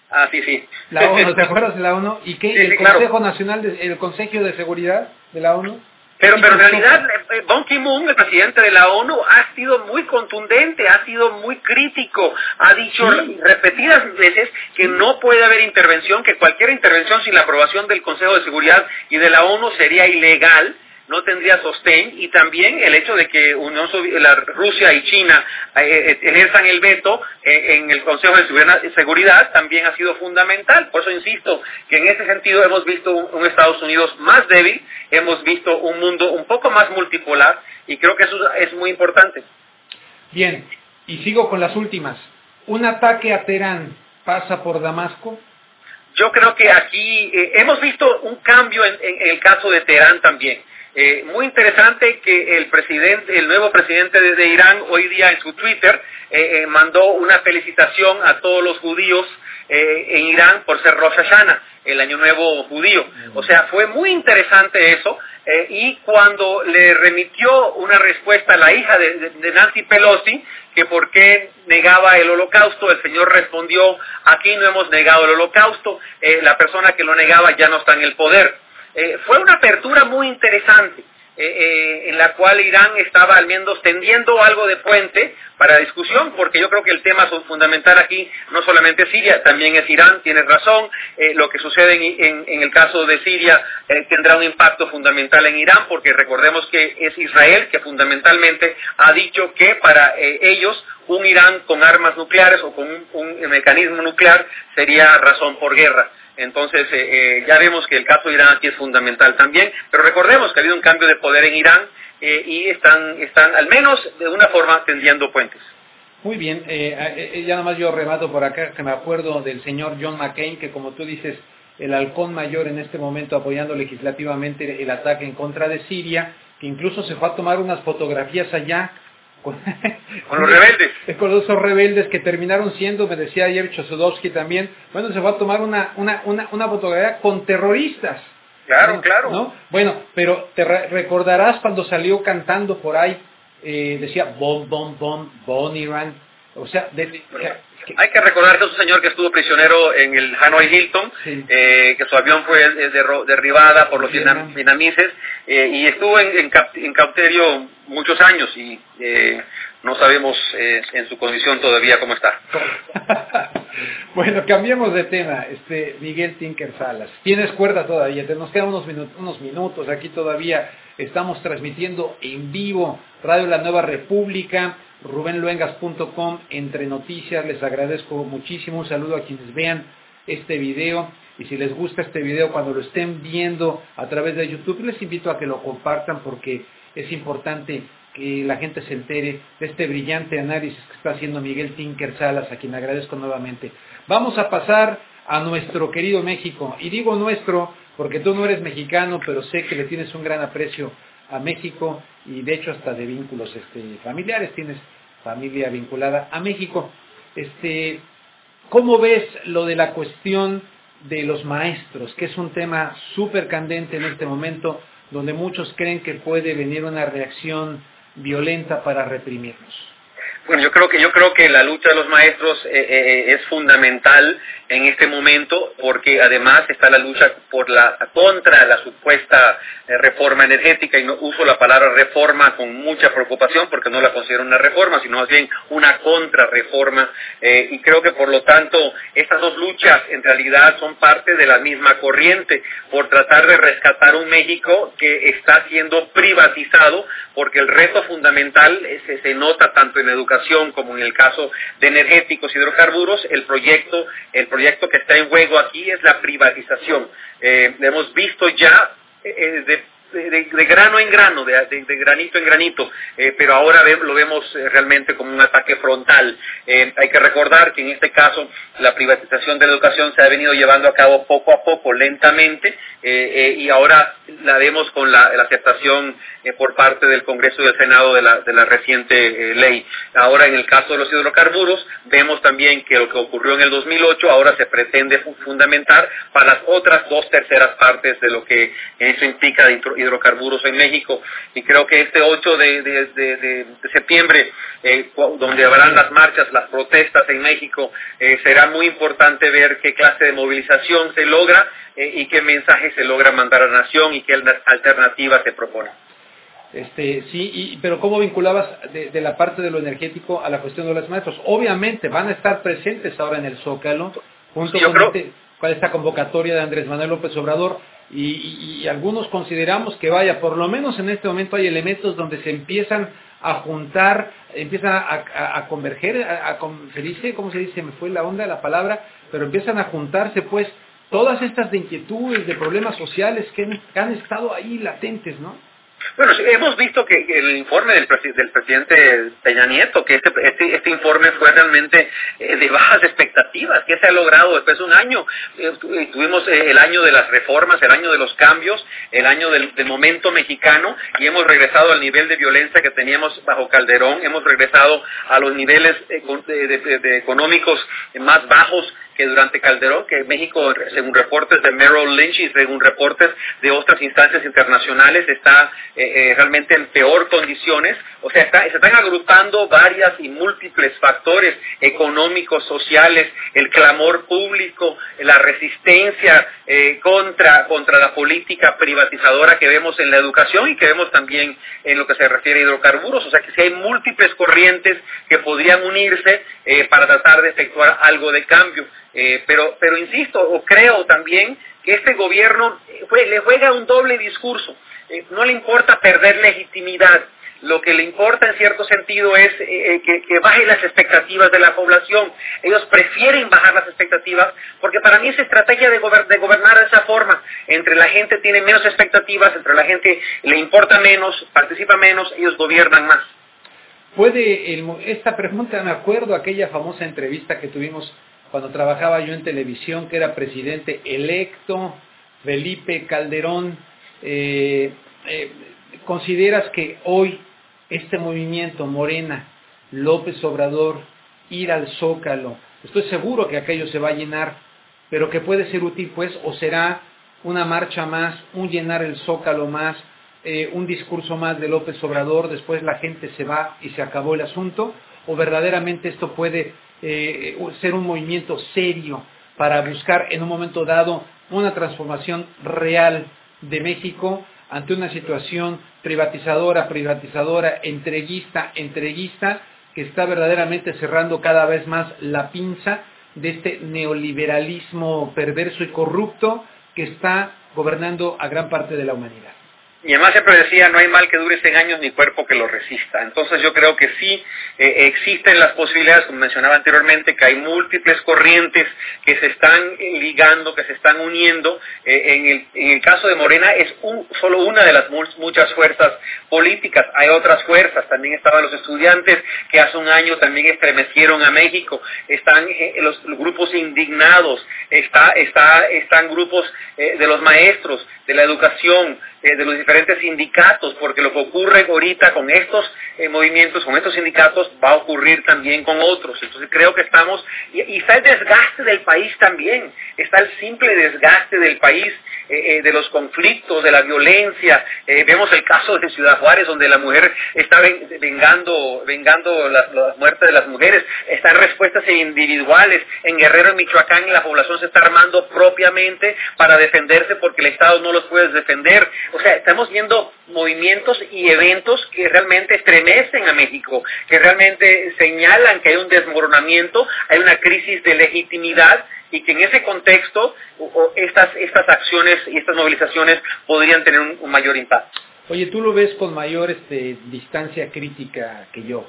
Ah, sí, sí. La ONU, ¿te acuerdas de la ONU? ¿Y qué? <laughs> ¿El Consejo Nacional, de, el Consejo de Seguridad de la ONU? Pero, pero en realidad, eh, Ban Ki-moon, el presidente de la ONU, ha sido muy contundente, ha sido muy crítico, ha dicho repetidas veces que no puede haber intervención, que cualquier intervención sin la aprobación del Consejo de Seguridad y de la ONU sería ilegal no tendría sostén y también el hecho de que Unión la Rusia y China eh, eh, ejerzan el veto eh, en el Consejo de Seguridad también ha sido fundamental. Por eso insisto que en ese sentido hemos visto un, Estados Unidos más débil, hemos visto un mundo un poco más multipolar y creo que eso es muy importante. Bien, y sigo con las últimas. ¿Un ataque a Teherán pasa por Damasco? Yo creo que aquí hemos visto un cambio en el caso de Teherán también. Eh, muy interesante que el presidente, el nuevo presidente de, Irán hoy día en su Twitter eh, eh, mandó una felicitación a todos los judíos en Irán por ser Rosh Hashanah, el año nuevo judío. O sea, fue muy interesante eso y cuando le remitió una respuesta a la hija de, de Nancy Pelosi, que por qué negaba el holocausto, el Señor respondió, aquí no hemos negado el holocausto, la persona que lo negaba ya no está en el poder. Eh, fue una apertura muy interesante. Eh, eh, en la cual Irán estaba al menos tendiendo algo de puente para discusión, porque yo creo que el tema fundamental aquí no solamente Siria, también es Irán, tienes razón, lo que sucede en, en, el caso de Siria tendrá un impacto fundamental en Irán, porque recordemos que es Israel que fundamentalmente ha dicho que para ellos un Irán con armas nucleares o con un mecanismo nuclear sería razón por guerra. Entonces, eh, eh, ya vemos que el caso de Irán aquí es fundamental también, pero recordemos que ha habido un cambio de poder en Irán eh, y están, están, al menos de una forma, tendiendo puentes. Muy bien, ya nada más yo remato por acá que me acuerdo del señor John McCain, que como tú dices, el halcón mayor en este momento apoyando legislativamente el ataque en contra de Siria, que incluso se fue a tomar unas fotografías allá los rebeldes. Con esos rebeldes que terminaron siendo, me decía ayer Chosudowski también, bueno, se va a tomar una, una, una, una fotografía con terroristas. Claro, claro. ¿no? Bueno, pero te recordarás cuando salió cantando por ahí, eh, decía, bom, bom, bom, bon Iran. O sea, hay que recordar que es un señor que estuvo prisionero en el Hanoi Hilton, eh, que su avión fue derribada por los vietnamitas eh, y estuvo en, en, cautiverio muchos años y eh, no sabemos en su condición todavía cómo está. <laughs> bueno, cambiemos de tema. Este Miguel Tinker Salas, tienes cuerda todavía, te nos quedan unos, minutos, unos minutos aquí todavía. Estamos transmitiendo en vivo Radio La Nueva República rubenluengas.com entre noticias. Les agradezco muchísimo. Un saludo a quienes vean este video. Y si les gusta este video, cuando lo estén viendo a través de YouTube, les invito a que lo compartan porque es importante que la gente se entere de este brillante análisis que está haciendo Miguel Tinker Salas, a quien agradezco nuevamente. Vamos a pasar a nuestro querido México. Y digo nuestro porque tú no eres mexicano, pero sé que le tienes un gran aprecio a México y de hecho hasta de vínculos este, familiares, tienes familia vinculada a México. Este, ¿Cómo ves lo de la cuestión de los maestros, que es un tema súper candente en este momento, donde muchos creen que puede venir una reacción violenta para reprimirnos? Bueno, yo creo que yo creo que la lucha de los maestros eh, eh, eh, es fundamental en este momento porque además está la lucha por la contra la supuesta reforma energética y no uso la palabra reforma con mucha preocupación porque no la considero una reforma sino más bien una contrarreforma y creo que por lo tanto estas dos luchas en realidad son parte de la misma corriente por tratar de rescatar un México que está siendo privatizado porque el reto fundamental se, se nota tanto en educación como en el caso de energéticos y hidrocarburos, el proyecto, el proyecto que está en juego aquí es la privatización. Eh, hemos visto ya eh, de de, grano en grano, de, granito en granito, eh, pero ahora lo vemos eh, realmente como un ataque frontal. Eh, hay que recordar que en este caso la privatización de la educación se ha venido llevando a cabo poco a poco, lentamente, y ahora la vemos con la, aceptación por parte del Congreso y del Senado de la, reciente ley. Ahora en el caso de los hidrocarburos, vemos también que lo que ocurrió en el 2008 ahora se pretende fundamentar para las otras dos terceras partes de lo que eso implica hidrocarburos en México y creo que este 8 de, septiembre, eh, donde habrán las marchas, las protestas en México, eh, será muy importante ver qué clase de movilización se logra eh, y qué mensaje se logra mandar a la nación y qué alternativas se propone. Este, sí, pero ¿cómo vinculabas de, la parte de lo energético a la cuestión de los maestros? Obviamente van a estar presentes ahora en el Zócalo, junto con, este, con esta convocatoria de Andrés Manuel López Obrador, y, algunos consideramos que vaya, por lo menos en este momento hay elementos donde se empiezan a juntar, empiezan a, converger, a, se dice, ¿cómo se dice? Me fue la onda la palabra, pero empiezan a juntarse pues todas estas de inquietudes, de problemas sociales que han estado ahí latentes, ¿no? Bueno, hemos visto que el informe del, presidente Peña Nieto, que este, este, este informe fue realmente eh, de bajas expectativas, que se ha logrado después de un año. Eh, eh, tuvimos el año de las reformas, el año de los cambios, el año del, momento mexicano y hemos regresado al nivel de violencia que teníamos bajo Calderón, hemos regresado a los niveles económicos más bajos que durante Calderón, que México, según reportes de Merrill Lynch y según reportes de otras instancias internacionales, está eh, eh, realmente en peor condiciones. O sea, se están agrupando varias y múltiples factores económicos, sociales, el clamor público, la resistencia eh, contra, contra la política privatizadora que vemos en la educación y que vemos también en lo que se refiere a hidrocarburos. O sea, que si hay múltiples corrientes que podrían unirse para tratar de efectuar algo de cambio. Pero, pero insisto, o creo también que este gobierno le juega un doble discurso. Eh, no le importa perder legitimidad. Lo que le importa en cierto sentido es que, que baje las expectativas de la población. Ellos prefieren bajar las expectativas porque para mí es estrategia de, gobernar de esa forma. Entre la gente tiene menos expectativas, entre la gente le importa menos, participa menos, ellos gobiernan más. Puede, esta pregunta me acuerdo aquella famosa entrevista que tuvimos cuando trabajaba yo en televisión, que era presidente electo, Felipe Calderón, eh, eh, ¿consideras que hoy este movimiento Morena, López Obrador, ir al Zócalo, estoy seguro que aquello se va a llenar, pero que puede ser útil pues, o será una marcha más, un llenar el Zócalo más, eh, un discurso más de López Obrador, después la gente se va y se acabó el asunto, o verdaderamente esto puede eh, ser un movimiento serio para buscar en un momento dado una transformación real de México ante una situación privatizadora, privatizadora, entreguista, entreguista, que está verdaderamente cerrando cada vez más la pinza de este neoliberalismo perverso y corrupto que está gobernando a gran parte de la humanidad. Y además siempre decía, no hay mal que dure 100 años ni cuerpo que lo resista. Entonces yo creo que sí eh, existen las posibilidades, como mencionaba anteriormente, que hay múltiples corrientes que se están ligando, que se están uniendo. Eh, en, el, en, el, caso de Morena es solo una de las muchas fuerzas políticas. Hay otras fuerzas, también estaban los estudiantes que hace un año también estremecieron a México. Están eh, los, grupos indignados, está, está, están grupos de los maestros, de la educación, eh, de los diferentes sindicatos, porque lo que ocurre ahorita con estos eh, movimientos, con estos sindicatos, va a ocurrir también con otros. Entonces creo que estamos, y, y está el desgaste del país también, está el simple desgaste del país, eh, de los conflictos, de la violencia. vemos el caso de Ciudad Juárez, donde la mujer está vengando, vengando la, la, muerte de las mujeres. Están respuestas individuales. En Guerrero, en Michoacán, la población se está armando propiamente para defenderse porque el Estado no los puede defender. O sea, estamos viendo movimientos y eventos que realmente estremecen a México, que realmente señalan que hay un desmoronamiento, hay una crisis de legitimidad y que en ese contexto estas, estas acciones y estas movilizaciones podrían tener un, mayor impacto. Oye, tú lo ves con mayor este, distancia crítica que yo,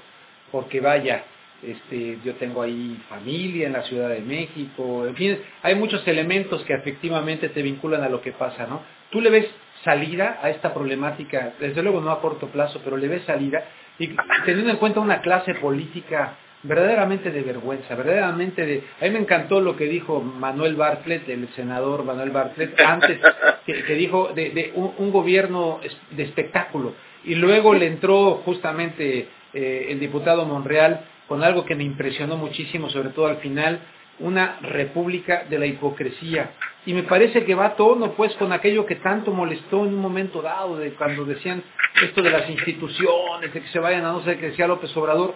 porque vaya, este, yo tengo ahí familia en la Ciudad de México, en fin, hay muchos elementos que efectivamente te vinculan a lo que pasa, ¿no? ¿Tú le ves salida a esta problemática? Desde luego no a corto plazo, pero le ves salida y teniendo en cuenta una clase política verdaderamente de vergüenza, verdaderamente de... A mí me encantó lo que dijo Manuel Bartlett, el senador Manuel Bartlett, antes, que, dijo de, un, gobierno de espectáculo. Y luego le entró justamente eh, el diputado Monreal con algo que me impresionó muchísimo, sobre todo al final, una república de la hipocresía. Y me parece que va a tono pues con aquello que tanto molestó en un momento dado, de cuando decían esto de las instituciones, de que se vayan a no sé qué decía López Obrador,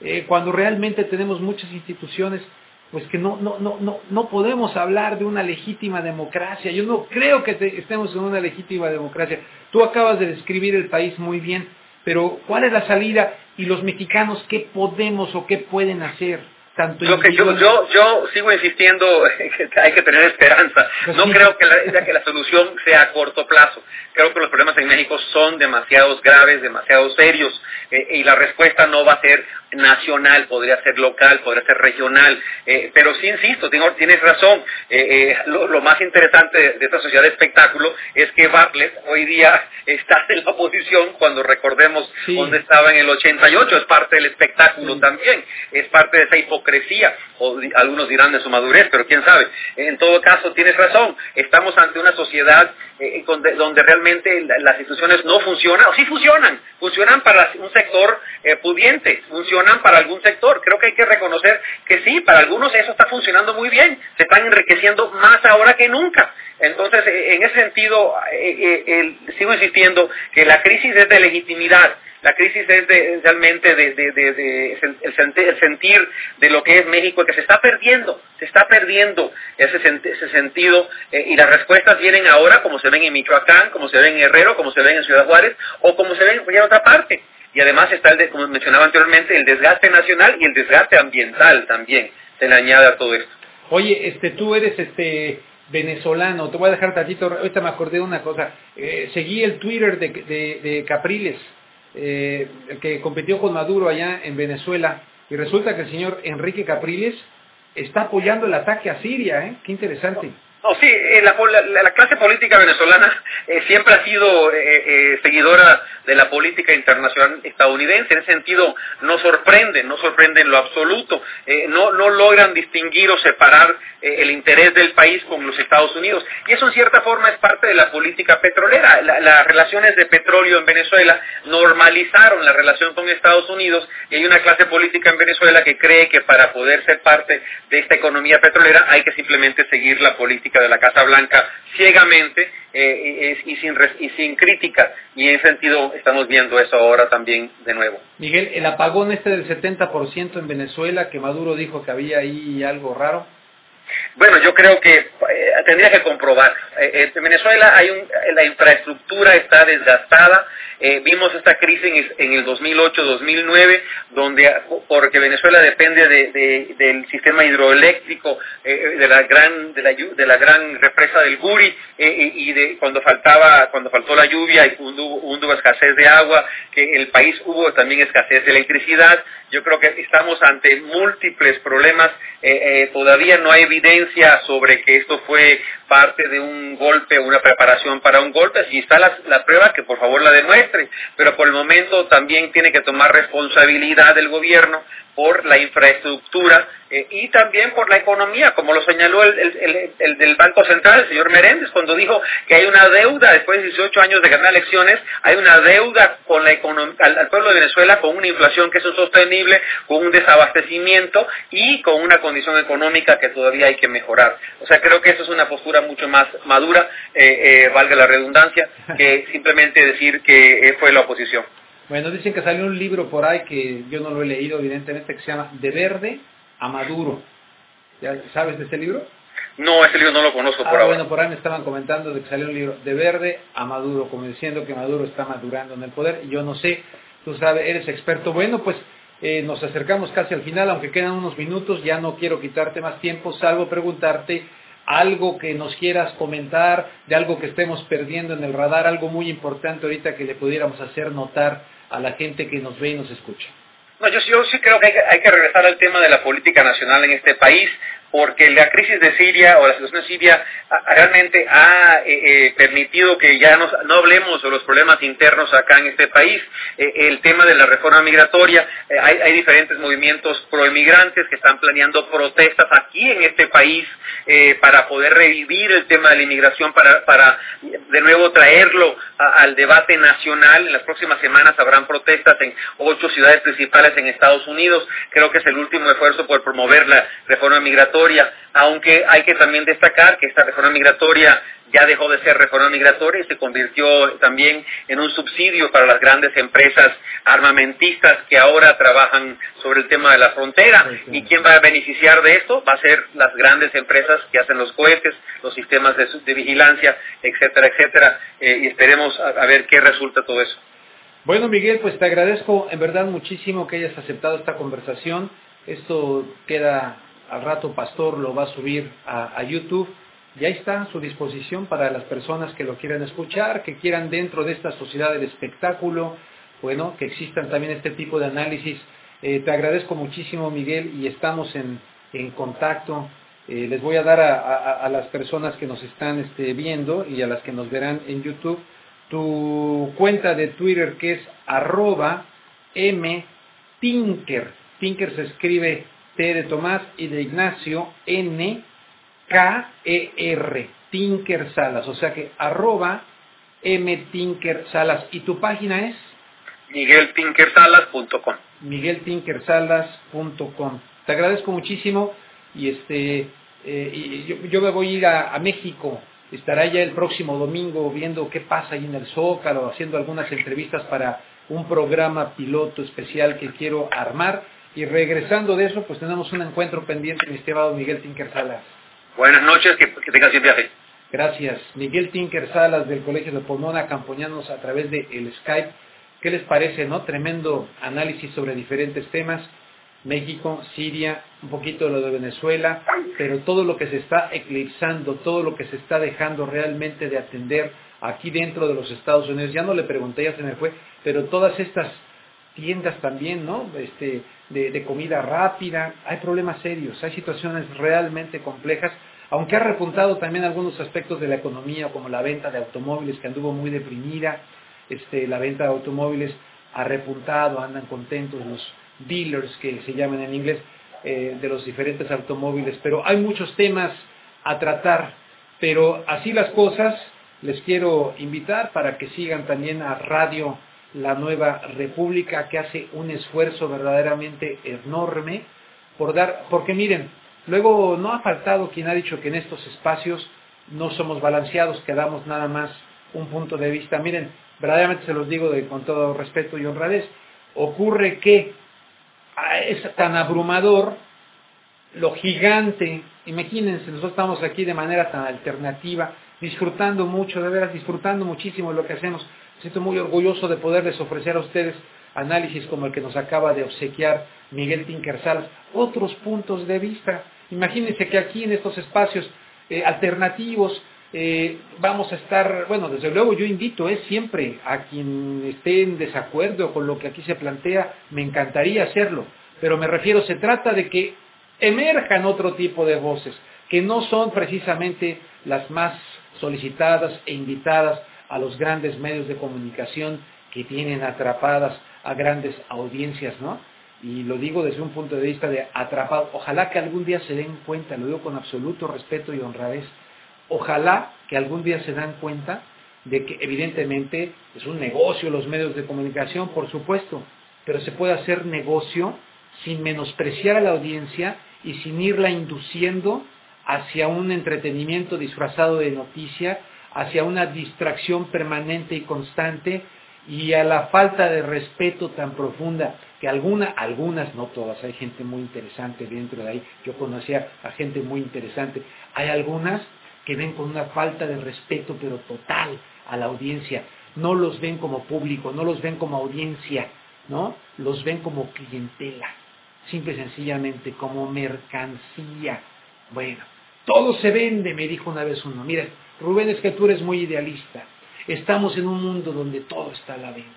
eh, cuando realmente tenemos muchas instituciones pues que no, no, no, no, no podemos hablar de una legítima democracia. Yo no creo que estemos en una legítima democracia. Tú acabas de describir el país muy bien, pero ¿cuál es la salida? Y los mexicanos, ¿qué podemos o qué pueden hacer? Tanto que yo, yo, yo sigo insistiendo que hay que tener esperanza. Pues no creo que la, que la solución sea a corto plazo. Creo que los problemas en México son demasiados graves, demasiado serios, eh, y la respuesta no va a ser nacional, podría ser local, podría ser regional, eh, pero sí insisto, tienes razón, eh, eh, lo, más interesante de, esta sociedad de espectáculo es que Bartlett hoy día <laughs> está en la oposición cuando recordemos dónde estaba en el 88, es parte del espectáculo también, es parte de esa hipocresía, o algunos dirán de su madurez, pero quién sabe, en todo caso tienes razón, estamos ante una sociedad donde, donde, realmente las instituciones no funcionan, o sí funcionan, funcionan para un sector pudiente, funcionan para algún sector. Creo que hay que reconocer que sí, para algunos eso está funcionando muy bien, se están enriqueciendo más ahora que nunca. Entonces, eh, en ese sentido, eh, eh, sigo insistiendo que la crisis es de legitimidad, la crisis es realmente el, sentir de lo que es México, que se está perdiendo, se está perdiendo ese, sentido y las respuestas vienen ahora como se ven en Michoacán, como se ven en Herrero, como se ven en Ciudad Juárez o como se ven en otra parte. Y además está, el como mencionaba anteriormente, el desgaste nacional y el desgaste ambiental también. Se le añade a todo esto. Oye, este, tú eres este venezolano, te voy a dejar tantito, ahorita me acordé de una cosa, eh, seguí el Twitter de, Capriles, eh, que compitió con Maduro allá en Venezuela, y resulta que el señor Enrique Capriles está apoyando el ataque a Siria, ¿eh? Qué interesante. No, sí, eh, la, la, clase política venezolana eh, siempre ha sido eh, seguidora de la política internacional estadounidense. En ese sentido, no sorprende, no sorprende en lo absoluto. no, no logran distinguir o separar el interés del país con los Estados Unidos. Y eso, en cierta forma, es parte de la política petrolera. las relaciones de petróleo en Venezuela normalizaron la relación con Estados Unidos y hay una clase política en Venezuela que cree que para poder ser parte de esta economía petrolera hay que simplemente seguir la política de la Casa Blanca ciegamente eh, y, sin, y sin crítica. Y en ese sentido estamos viendo eso ahora también de nuevo. Miguel, el apagón este del 70% en Venezuela, que Maduro dijo que había ahí algo raro. Bueno, yo creo que eh, tendría que comprobar. Eh, en Venezuela hay un, la infraestructura está desgastada, eh, vimos esta crisis en, el 2008-2009, donde porque Venezuela depende del sistema hidroeléctrico eh, de la gran de la, de la gran represa del Guri y de cuando faltaba cuando faltó la lluvia y hubo, escasez de agua, que el país hubo también escasez de electricidad. Yo creo que estamos ante múltiples problemas. todavía no hay evidencia sobre que esto fue parte de un golpe, una preparación para un golpe. Si está la, la, prueba, que por favor la demuestre, pero por el momento también tiene que tomar responsabilidad del gobierno por la infraestructura eh, y también por la economía, como lo señaló el, el, el, del Banco Central, el señor Meréndez, cuando dijo que hay una deuda, después de 18 años de ganar elecciones, hay una deuda con la al, al, pueblo de Venezuela con una inflación que es insostenible, con un desabastecimiento y con una condición económica que todavía hay que mejorar. O sea, creo que eso es una postura mucho más madura, eh, eh, valga la redundancia, que <laughs> simplemente decir que fue la oposición. Bueno, dicen que salió un libro por ahí que yo no lo he leído, evidentemente, que se llama De Verde a Maduro. ¿Ya ¿Sabes de ese libro? No, ese libro no lo conozco ah, por ahora. Bueno, por ahí me estaban comentando de que salió un libro De Verde a Maduro, como diciendo que Maduro está madurando en el poder. Yo no sé, tú sabes, eres experto. Bueno, pues eh, nos acercamos casi al final, aunque quedan unos minutos, ya no quiero quitarte más tiempo, salvo preguntarte algo que nos quieras comentar, de algo que estemos perdiendo en el radar, algo muy importante ahorita que le pudiéramos hacer notar a la gente que nos ve y nos escucha? No, yo, yo sí creo que hay, hay, que regresar al tema de la política nacional en este país porque la crisis de Siria o la situación de Siria realmente ha eh, eh, permitido que ya no, hablemos de los problemas internos acá en este país. Eh, el tema de la reforma migratoria, hay, diferentes movimientos proemigrantes que están planeando protestas aquí en este país para poder revivir el tema de la inmigración, para, para de nuevo traerlo al debate nacional. En las próximas semanas habrán protestas en ocho ciudades principales en Estados Unidos. Creo que es el último esfuerzo por promover la reforma migratoria aunque hay que también destacar que esta reforma migratoria ya dejó de ser reforma migratoria y se convirtió también en un subsidio para las grandes empresas armamentistas que ahora trabajan sobre el tema de la frontera. ¿Y quién va a beneficiar de esto? Va a ser las grandes empresas que hacen los cohetes, los sistemas de, de vigilancia, etcétera, etcétera. Eh, y esperemos a, a ver qué resulta todo eso. Bueno, Miguel, pues te agradezco en verdad muchísimo que hayas aceptado esta conversación. Esto queda al rato Pastor lo va a subir a, a, YouTube y ahí está a su disposición para las personas que lo quieran escuchar, que quieran dentro de esta sociedad del espectáculo, bueno, que existan también este tipo de análisis. Eh, te agradezco muchísimo, Miguel, y estamos en, en contacto. Eh, les voy a dar a, a, a, las personas que nos están este, viendo y a las que nos verán en YouTube tu cuenta de Twitter que es arroba mtinker. Tinker se escribe T de Tomás y de Ignacio, N, K, E, R, Tinker Salas, o sea que arroba M Tinker Salas. ¿Y tu página es? migueltinkersalas.com migueltinkersalas.com Te agradezco muchísimo y este eh, y yo, yo, me voy a ir a, a México. Estará ya el próximo domingo viendo qué pasa ahí en el Zócalo, haciendo algunas entrevistas para un programa piloto especial que quiero armar y regresando de eso, pues tenemos un encuentro pendiente, mi estimado Miguel Tinker Salas. Buenas noches, que, que tengas un viaje. Gracias. Miguel Tinker Salas del Colegio de Pomona acompañándonos a través de el Skype. ¿Qué les parece, no? Tremendo análisis sobre diferentes temas. México, Siria, un poquito de lo de Venezuela, pero todo lo que se está eclipsando, todo lo que se está dejando realmente de atender aquí dentro de los Estados Unidos. Ya no le pregunté, ya se me fue, pero todas estas tiendas también, ¿no? Este, de, comida rápida, hay problemas serios, hay situaciones realmente complejas, aunque ha repuntado también algunos aspectos de la economía, como la venta de automóviles, que anduvo muy deprimida, este, la venta de automóviles ha repuntado, andan contentos los dealers, que se llaman en inglés, eh, de los diferentes automóviles, pero hay muchos temas a tratar, pero así las cosas, les quiero invitar para que sigan también a Radio la nueva república que hace un esfuerzo verdaderamente enorme por dar, porque miren, luego no ha faltado quien ha dicho que en estos espacios no somos balanceados, que damos nada más un punto de vista. Miren, verdaderamente se los digo de, con todo respeto y honradez, ocurre que es tan abrumador lo gigante, imagínense, nosotros estamos aquí de manera tan alternativa, disfrutando mucho, de veras disfrutando muchísimo lo que hacemos, siento muy orgulloso de poderles ofrecer a ustedes análisis como el que nos acaba de obsequiar Miguel Tinkersalas, otros puntos de vista. Imagínense que aquí en estos espacios eh, alternativos eh, vamos a estar, bueno, desde luego yo invito eh, siempre a quien esté en desacuerdo con lo que aquí se plantea, me encantaría hacerlo, pero me refiero, se trata de que emerjan otro tipo de voces, que no son precisamente las más solicitadas e invitadas a los grandes medios de comunicación que tienen atrapadas a grandes audiencias, ¿no? Y lo digo desde un punto de vista de atrapado. Ojalá que algún día se den cuenta, lo digo con absoluto respeto y honradez, ojalá que algún día se den cuenta de que evidentemente es un negocio los medios de comunicación, por supuesto, pero se puede hacer negocio sin menospreciar a la audiencia y sin irla induciendo hacia un entretenimiento disfrazado de noticia, hacia una distracción permanente y constante y a la falta de respeto tan profunda que alguna, algunas, no todas, hay gente muy interesante dentro de ahí, yo conocía a gente muy interesante, hay algunas que ven con una falta de respeto pero total a la audiencia, no los ven como público, no los ven como audiencia, ¿no? Los ven como clientela, simple y sencillamente como mercancía. Bueno, todo se vende, me dijo una vez uno. Mira, Rubén, es muy idealista. Estamos en un mundo donde todo está a la venta.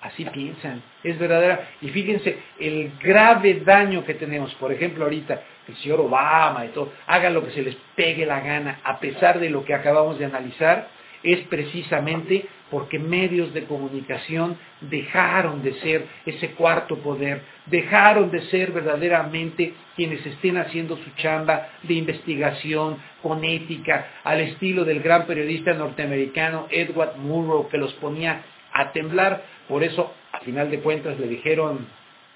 Así piensan, es verdadera. Y fíjense el grave daño que tenemos. Por ejemplo, ahorita el señor Obama y todo, hagan lo que se les pegue la gana, a pesar de lo que acabamos de analizar, es precisamente porque medios de comunicación dejaron de ser ese cuarto poder, dejaron de ser verdaderamente quienes estén haciendo su chamba de investigación con ética, al estilo del gran periodista norteamericano Edward Murrow, que los ponía a temblar. Por eso, a final de cuentas, le dijeron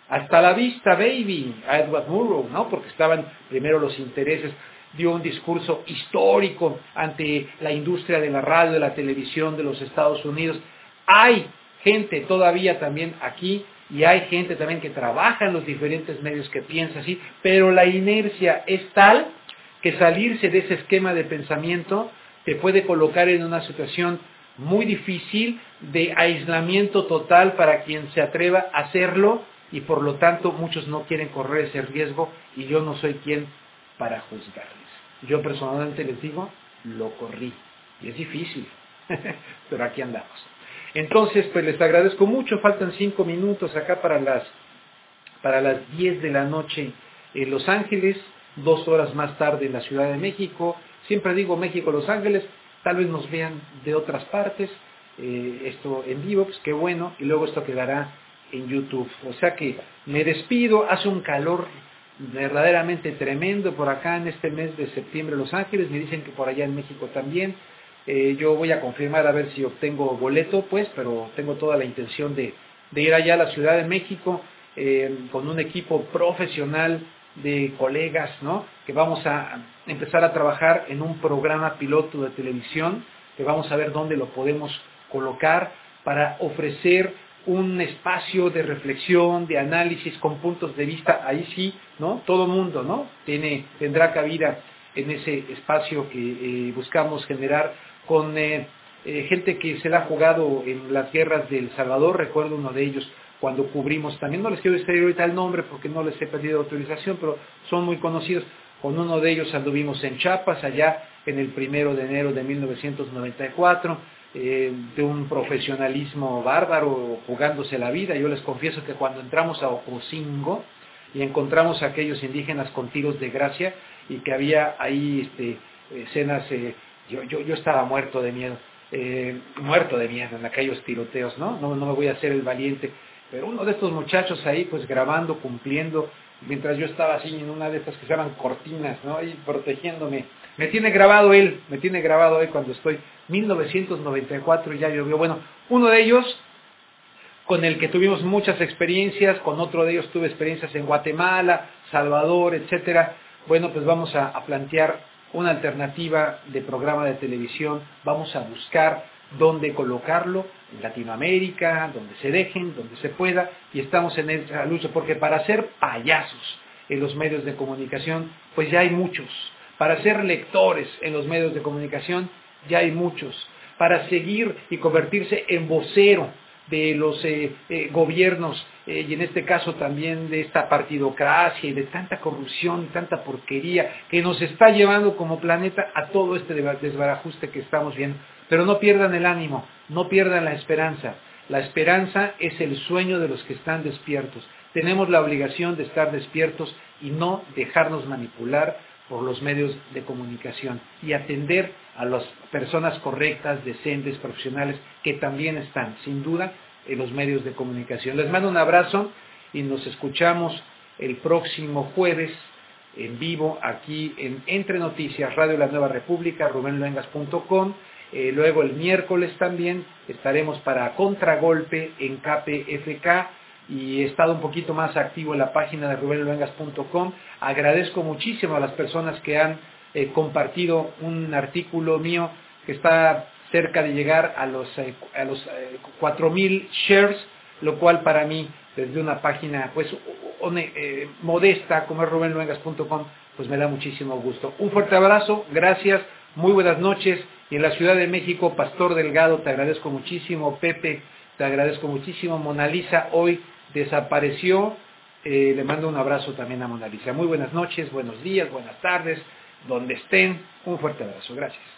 hasta la vista, baby, a Edward Murrow, ¿no? Porque estaban primero los intereses dio un discurso histórico ante la industria de la radio, de la televisión de los Estados Unidos. Hay gente todavía también aquí y hay gente también que trabaja en los diferentes medios que piensa así, pero la inercia es tal que salirse de ese esquema de pensamiento te puede colocar en una situación muy difícil de aislamiento total para quien se atreva a hacerlo y por lo tanto muchos no quieren correr ese riesgo y yo no soy quien para juzgarles. Yo personalmente les digo, lo corrí. Y es difícil, <laughs> pero aquí andamos. Entonces, pues les agradezco mucho. Faltan cinco minutos acá para las, para las 10 de la noche en Los Ángeles, dos horas más tarde en la Ciudad de México. Siempre digo México-Los Ángeles, tal vez nos vean de otras partes. Eh, esto en vivo, pues qué bueno. Y luego esto quedará en YouTube. O sea que me despido, hace un calor verdaderamente tremendo por acá en este mes de septiembre Los Ángeles, me dicen que por allá en México también. Eh, yo voy a confirmar a ver si obtengo boleto, pues, pero tengo toda la intención de, ir allá a la Ciudad de México eh, con un equipo profesional de colegas, ¿no? Que vamos a empezar a trabajar en un programa piloto de televisión, que vamos a ver dónde lo podemos colocar para ofrecer un espacio de reflexión, de análisis con puntos de vista, ahí sí, ¿no? Todo mundo, ¿no? Tiene, tendrá cabida en ese espacio que eh, buscamos generar con eh, eh, gente que se la ha jugado en las guerras del Salvador, recuerdo uno de ellos cuando cubrimos, también no les quiero decir ahorita el nombre porque no les he pedido autorización, pero son muy conocidos, con uno de ellos anduvimos en Chiapas, allá en el primero de enero de 1994, eh, de un profesionalismo bárbaro jugándose la vida. Yo les confieso que cuando entramos a Ocosingo y encontramos a aquellos indígenas con tiros de gracia y que había ahí este, escenas, eh, yo, yo, yo, estaba muerto de miedo, eh, muerto de miedo en aquellos tiroteos, ¿no? ¿no? No me voy a hacer el valiente. Pero uno de estos muchachos ahí, pues grabando, cumpliendo, mientras yo estaba así en una de estas que se llaman cortinas, ¿no? Ahí protegiéndome me tiene grabado él, me tiene grabado él cuando estoy 1994 ya llovió. Bueno, uno de ellos con el que tuvimos muchas experiencias, con otro de ellos tuve experiencias en Guatemala, Salvador, etcétera. Bueno, pues vamos a plantear una alternativa de programa de televisión, vamos a buscar dónde colocarlo, en Latinoamérica, donde se dejen, donde se pueda, y estamos en esa lucha, porque para ser payasos en los medios de comunicación, pues ya hay muchos, para ser lectores en los medios de comunicación, ya hay muchos. Para seguir y convertirse en vocero de los eh, eh, gobiernos eh, y en este caso también de esta partidocracia y de tanta corrupción, tanta porquería que nos está llevando como planeta a todo este desbarajuste que estamos viendo. Pero no pierdan el ánimo, no pierdan la esperanza. La esperanza es el sueño de los que están despiertos. tenemos la obligación de estar despiertos y no dejarnos manipular por los medios de comunicación y atender a las personas correctas, decentes, profesionales, que también están, sin duda, en los medios de comunicación. Les mando un abrazo y nos escuchamos el próximo jueves en vivo aquí en Entre Noticias, Radio La Nueva República, rubenluengas.com. Eh, luego el miércoles también estaremos para Contragolpe en KPFK y he estado un poquito más activo en la página de rubenluengas.com. Agradezco muchísimo a las personas que han eh, compartido un artículo mío que está cerca de llegar a los, eh, a los 4.000 shares, lo cual para mí desde una página pues eh, modesta como es rubenluengas.com, pues me da muchísimo gusto. Un fuerte abrazo, gracias, muy buenas noches. Y en la Ciudad de México, Pastor Delgado, te agradezco muchísimo. Pepe, te agradezco muchísimo. Mona Lisa hoy desapareció. Eh, le mando un abrazo también a Mona Lisa. Muy buenas noches, buenos días, buenas tardes, donde estén. Un fuerte abrazo. Gracias.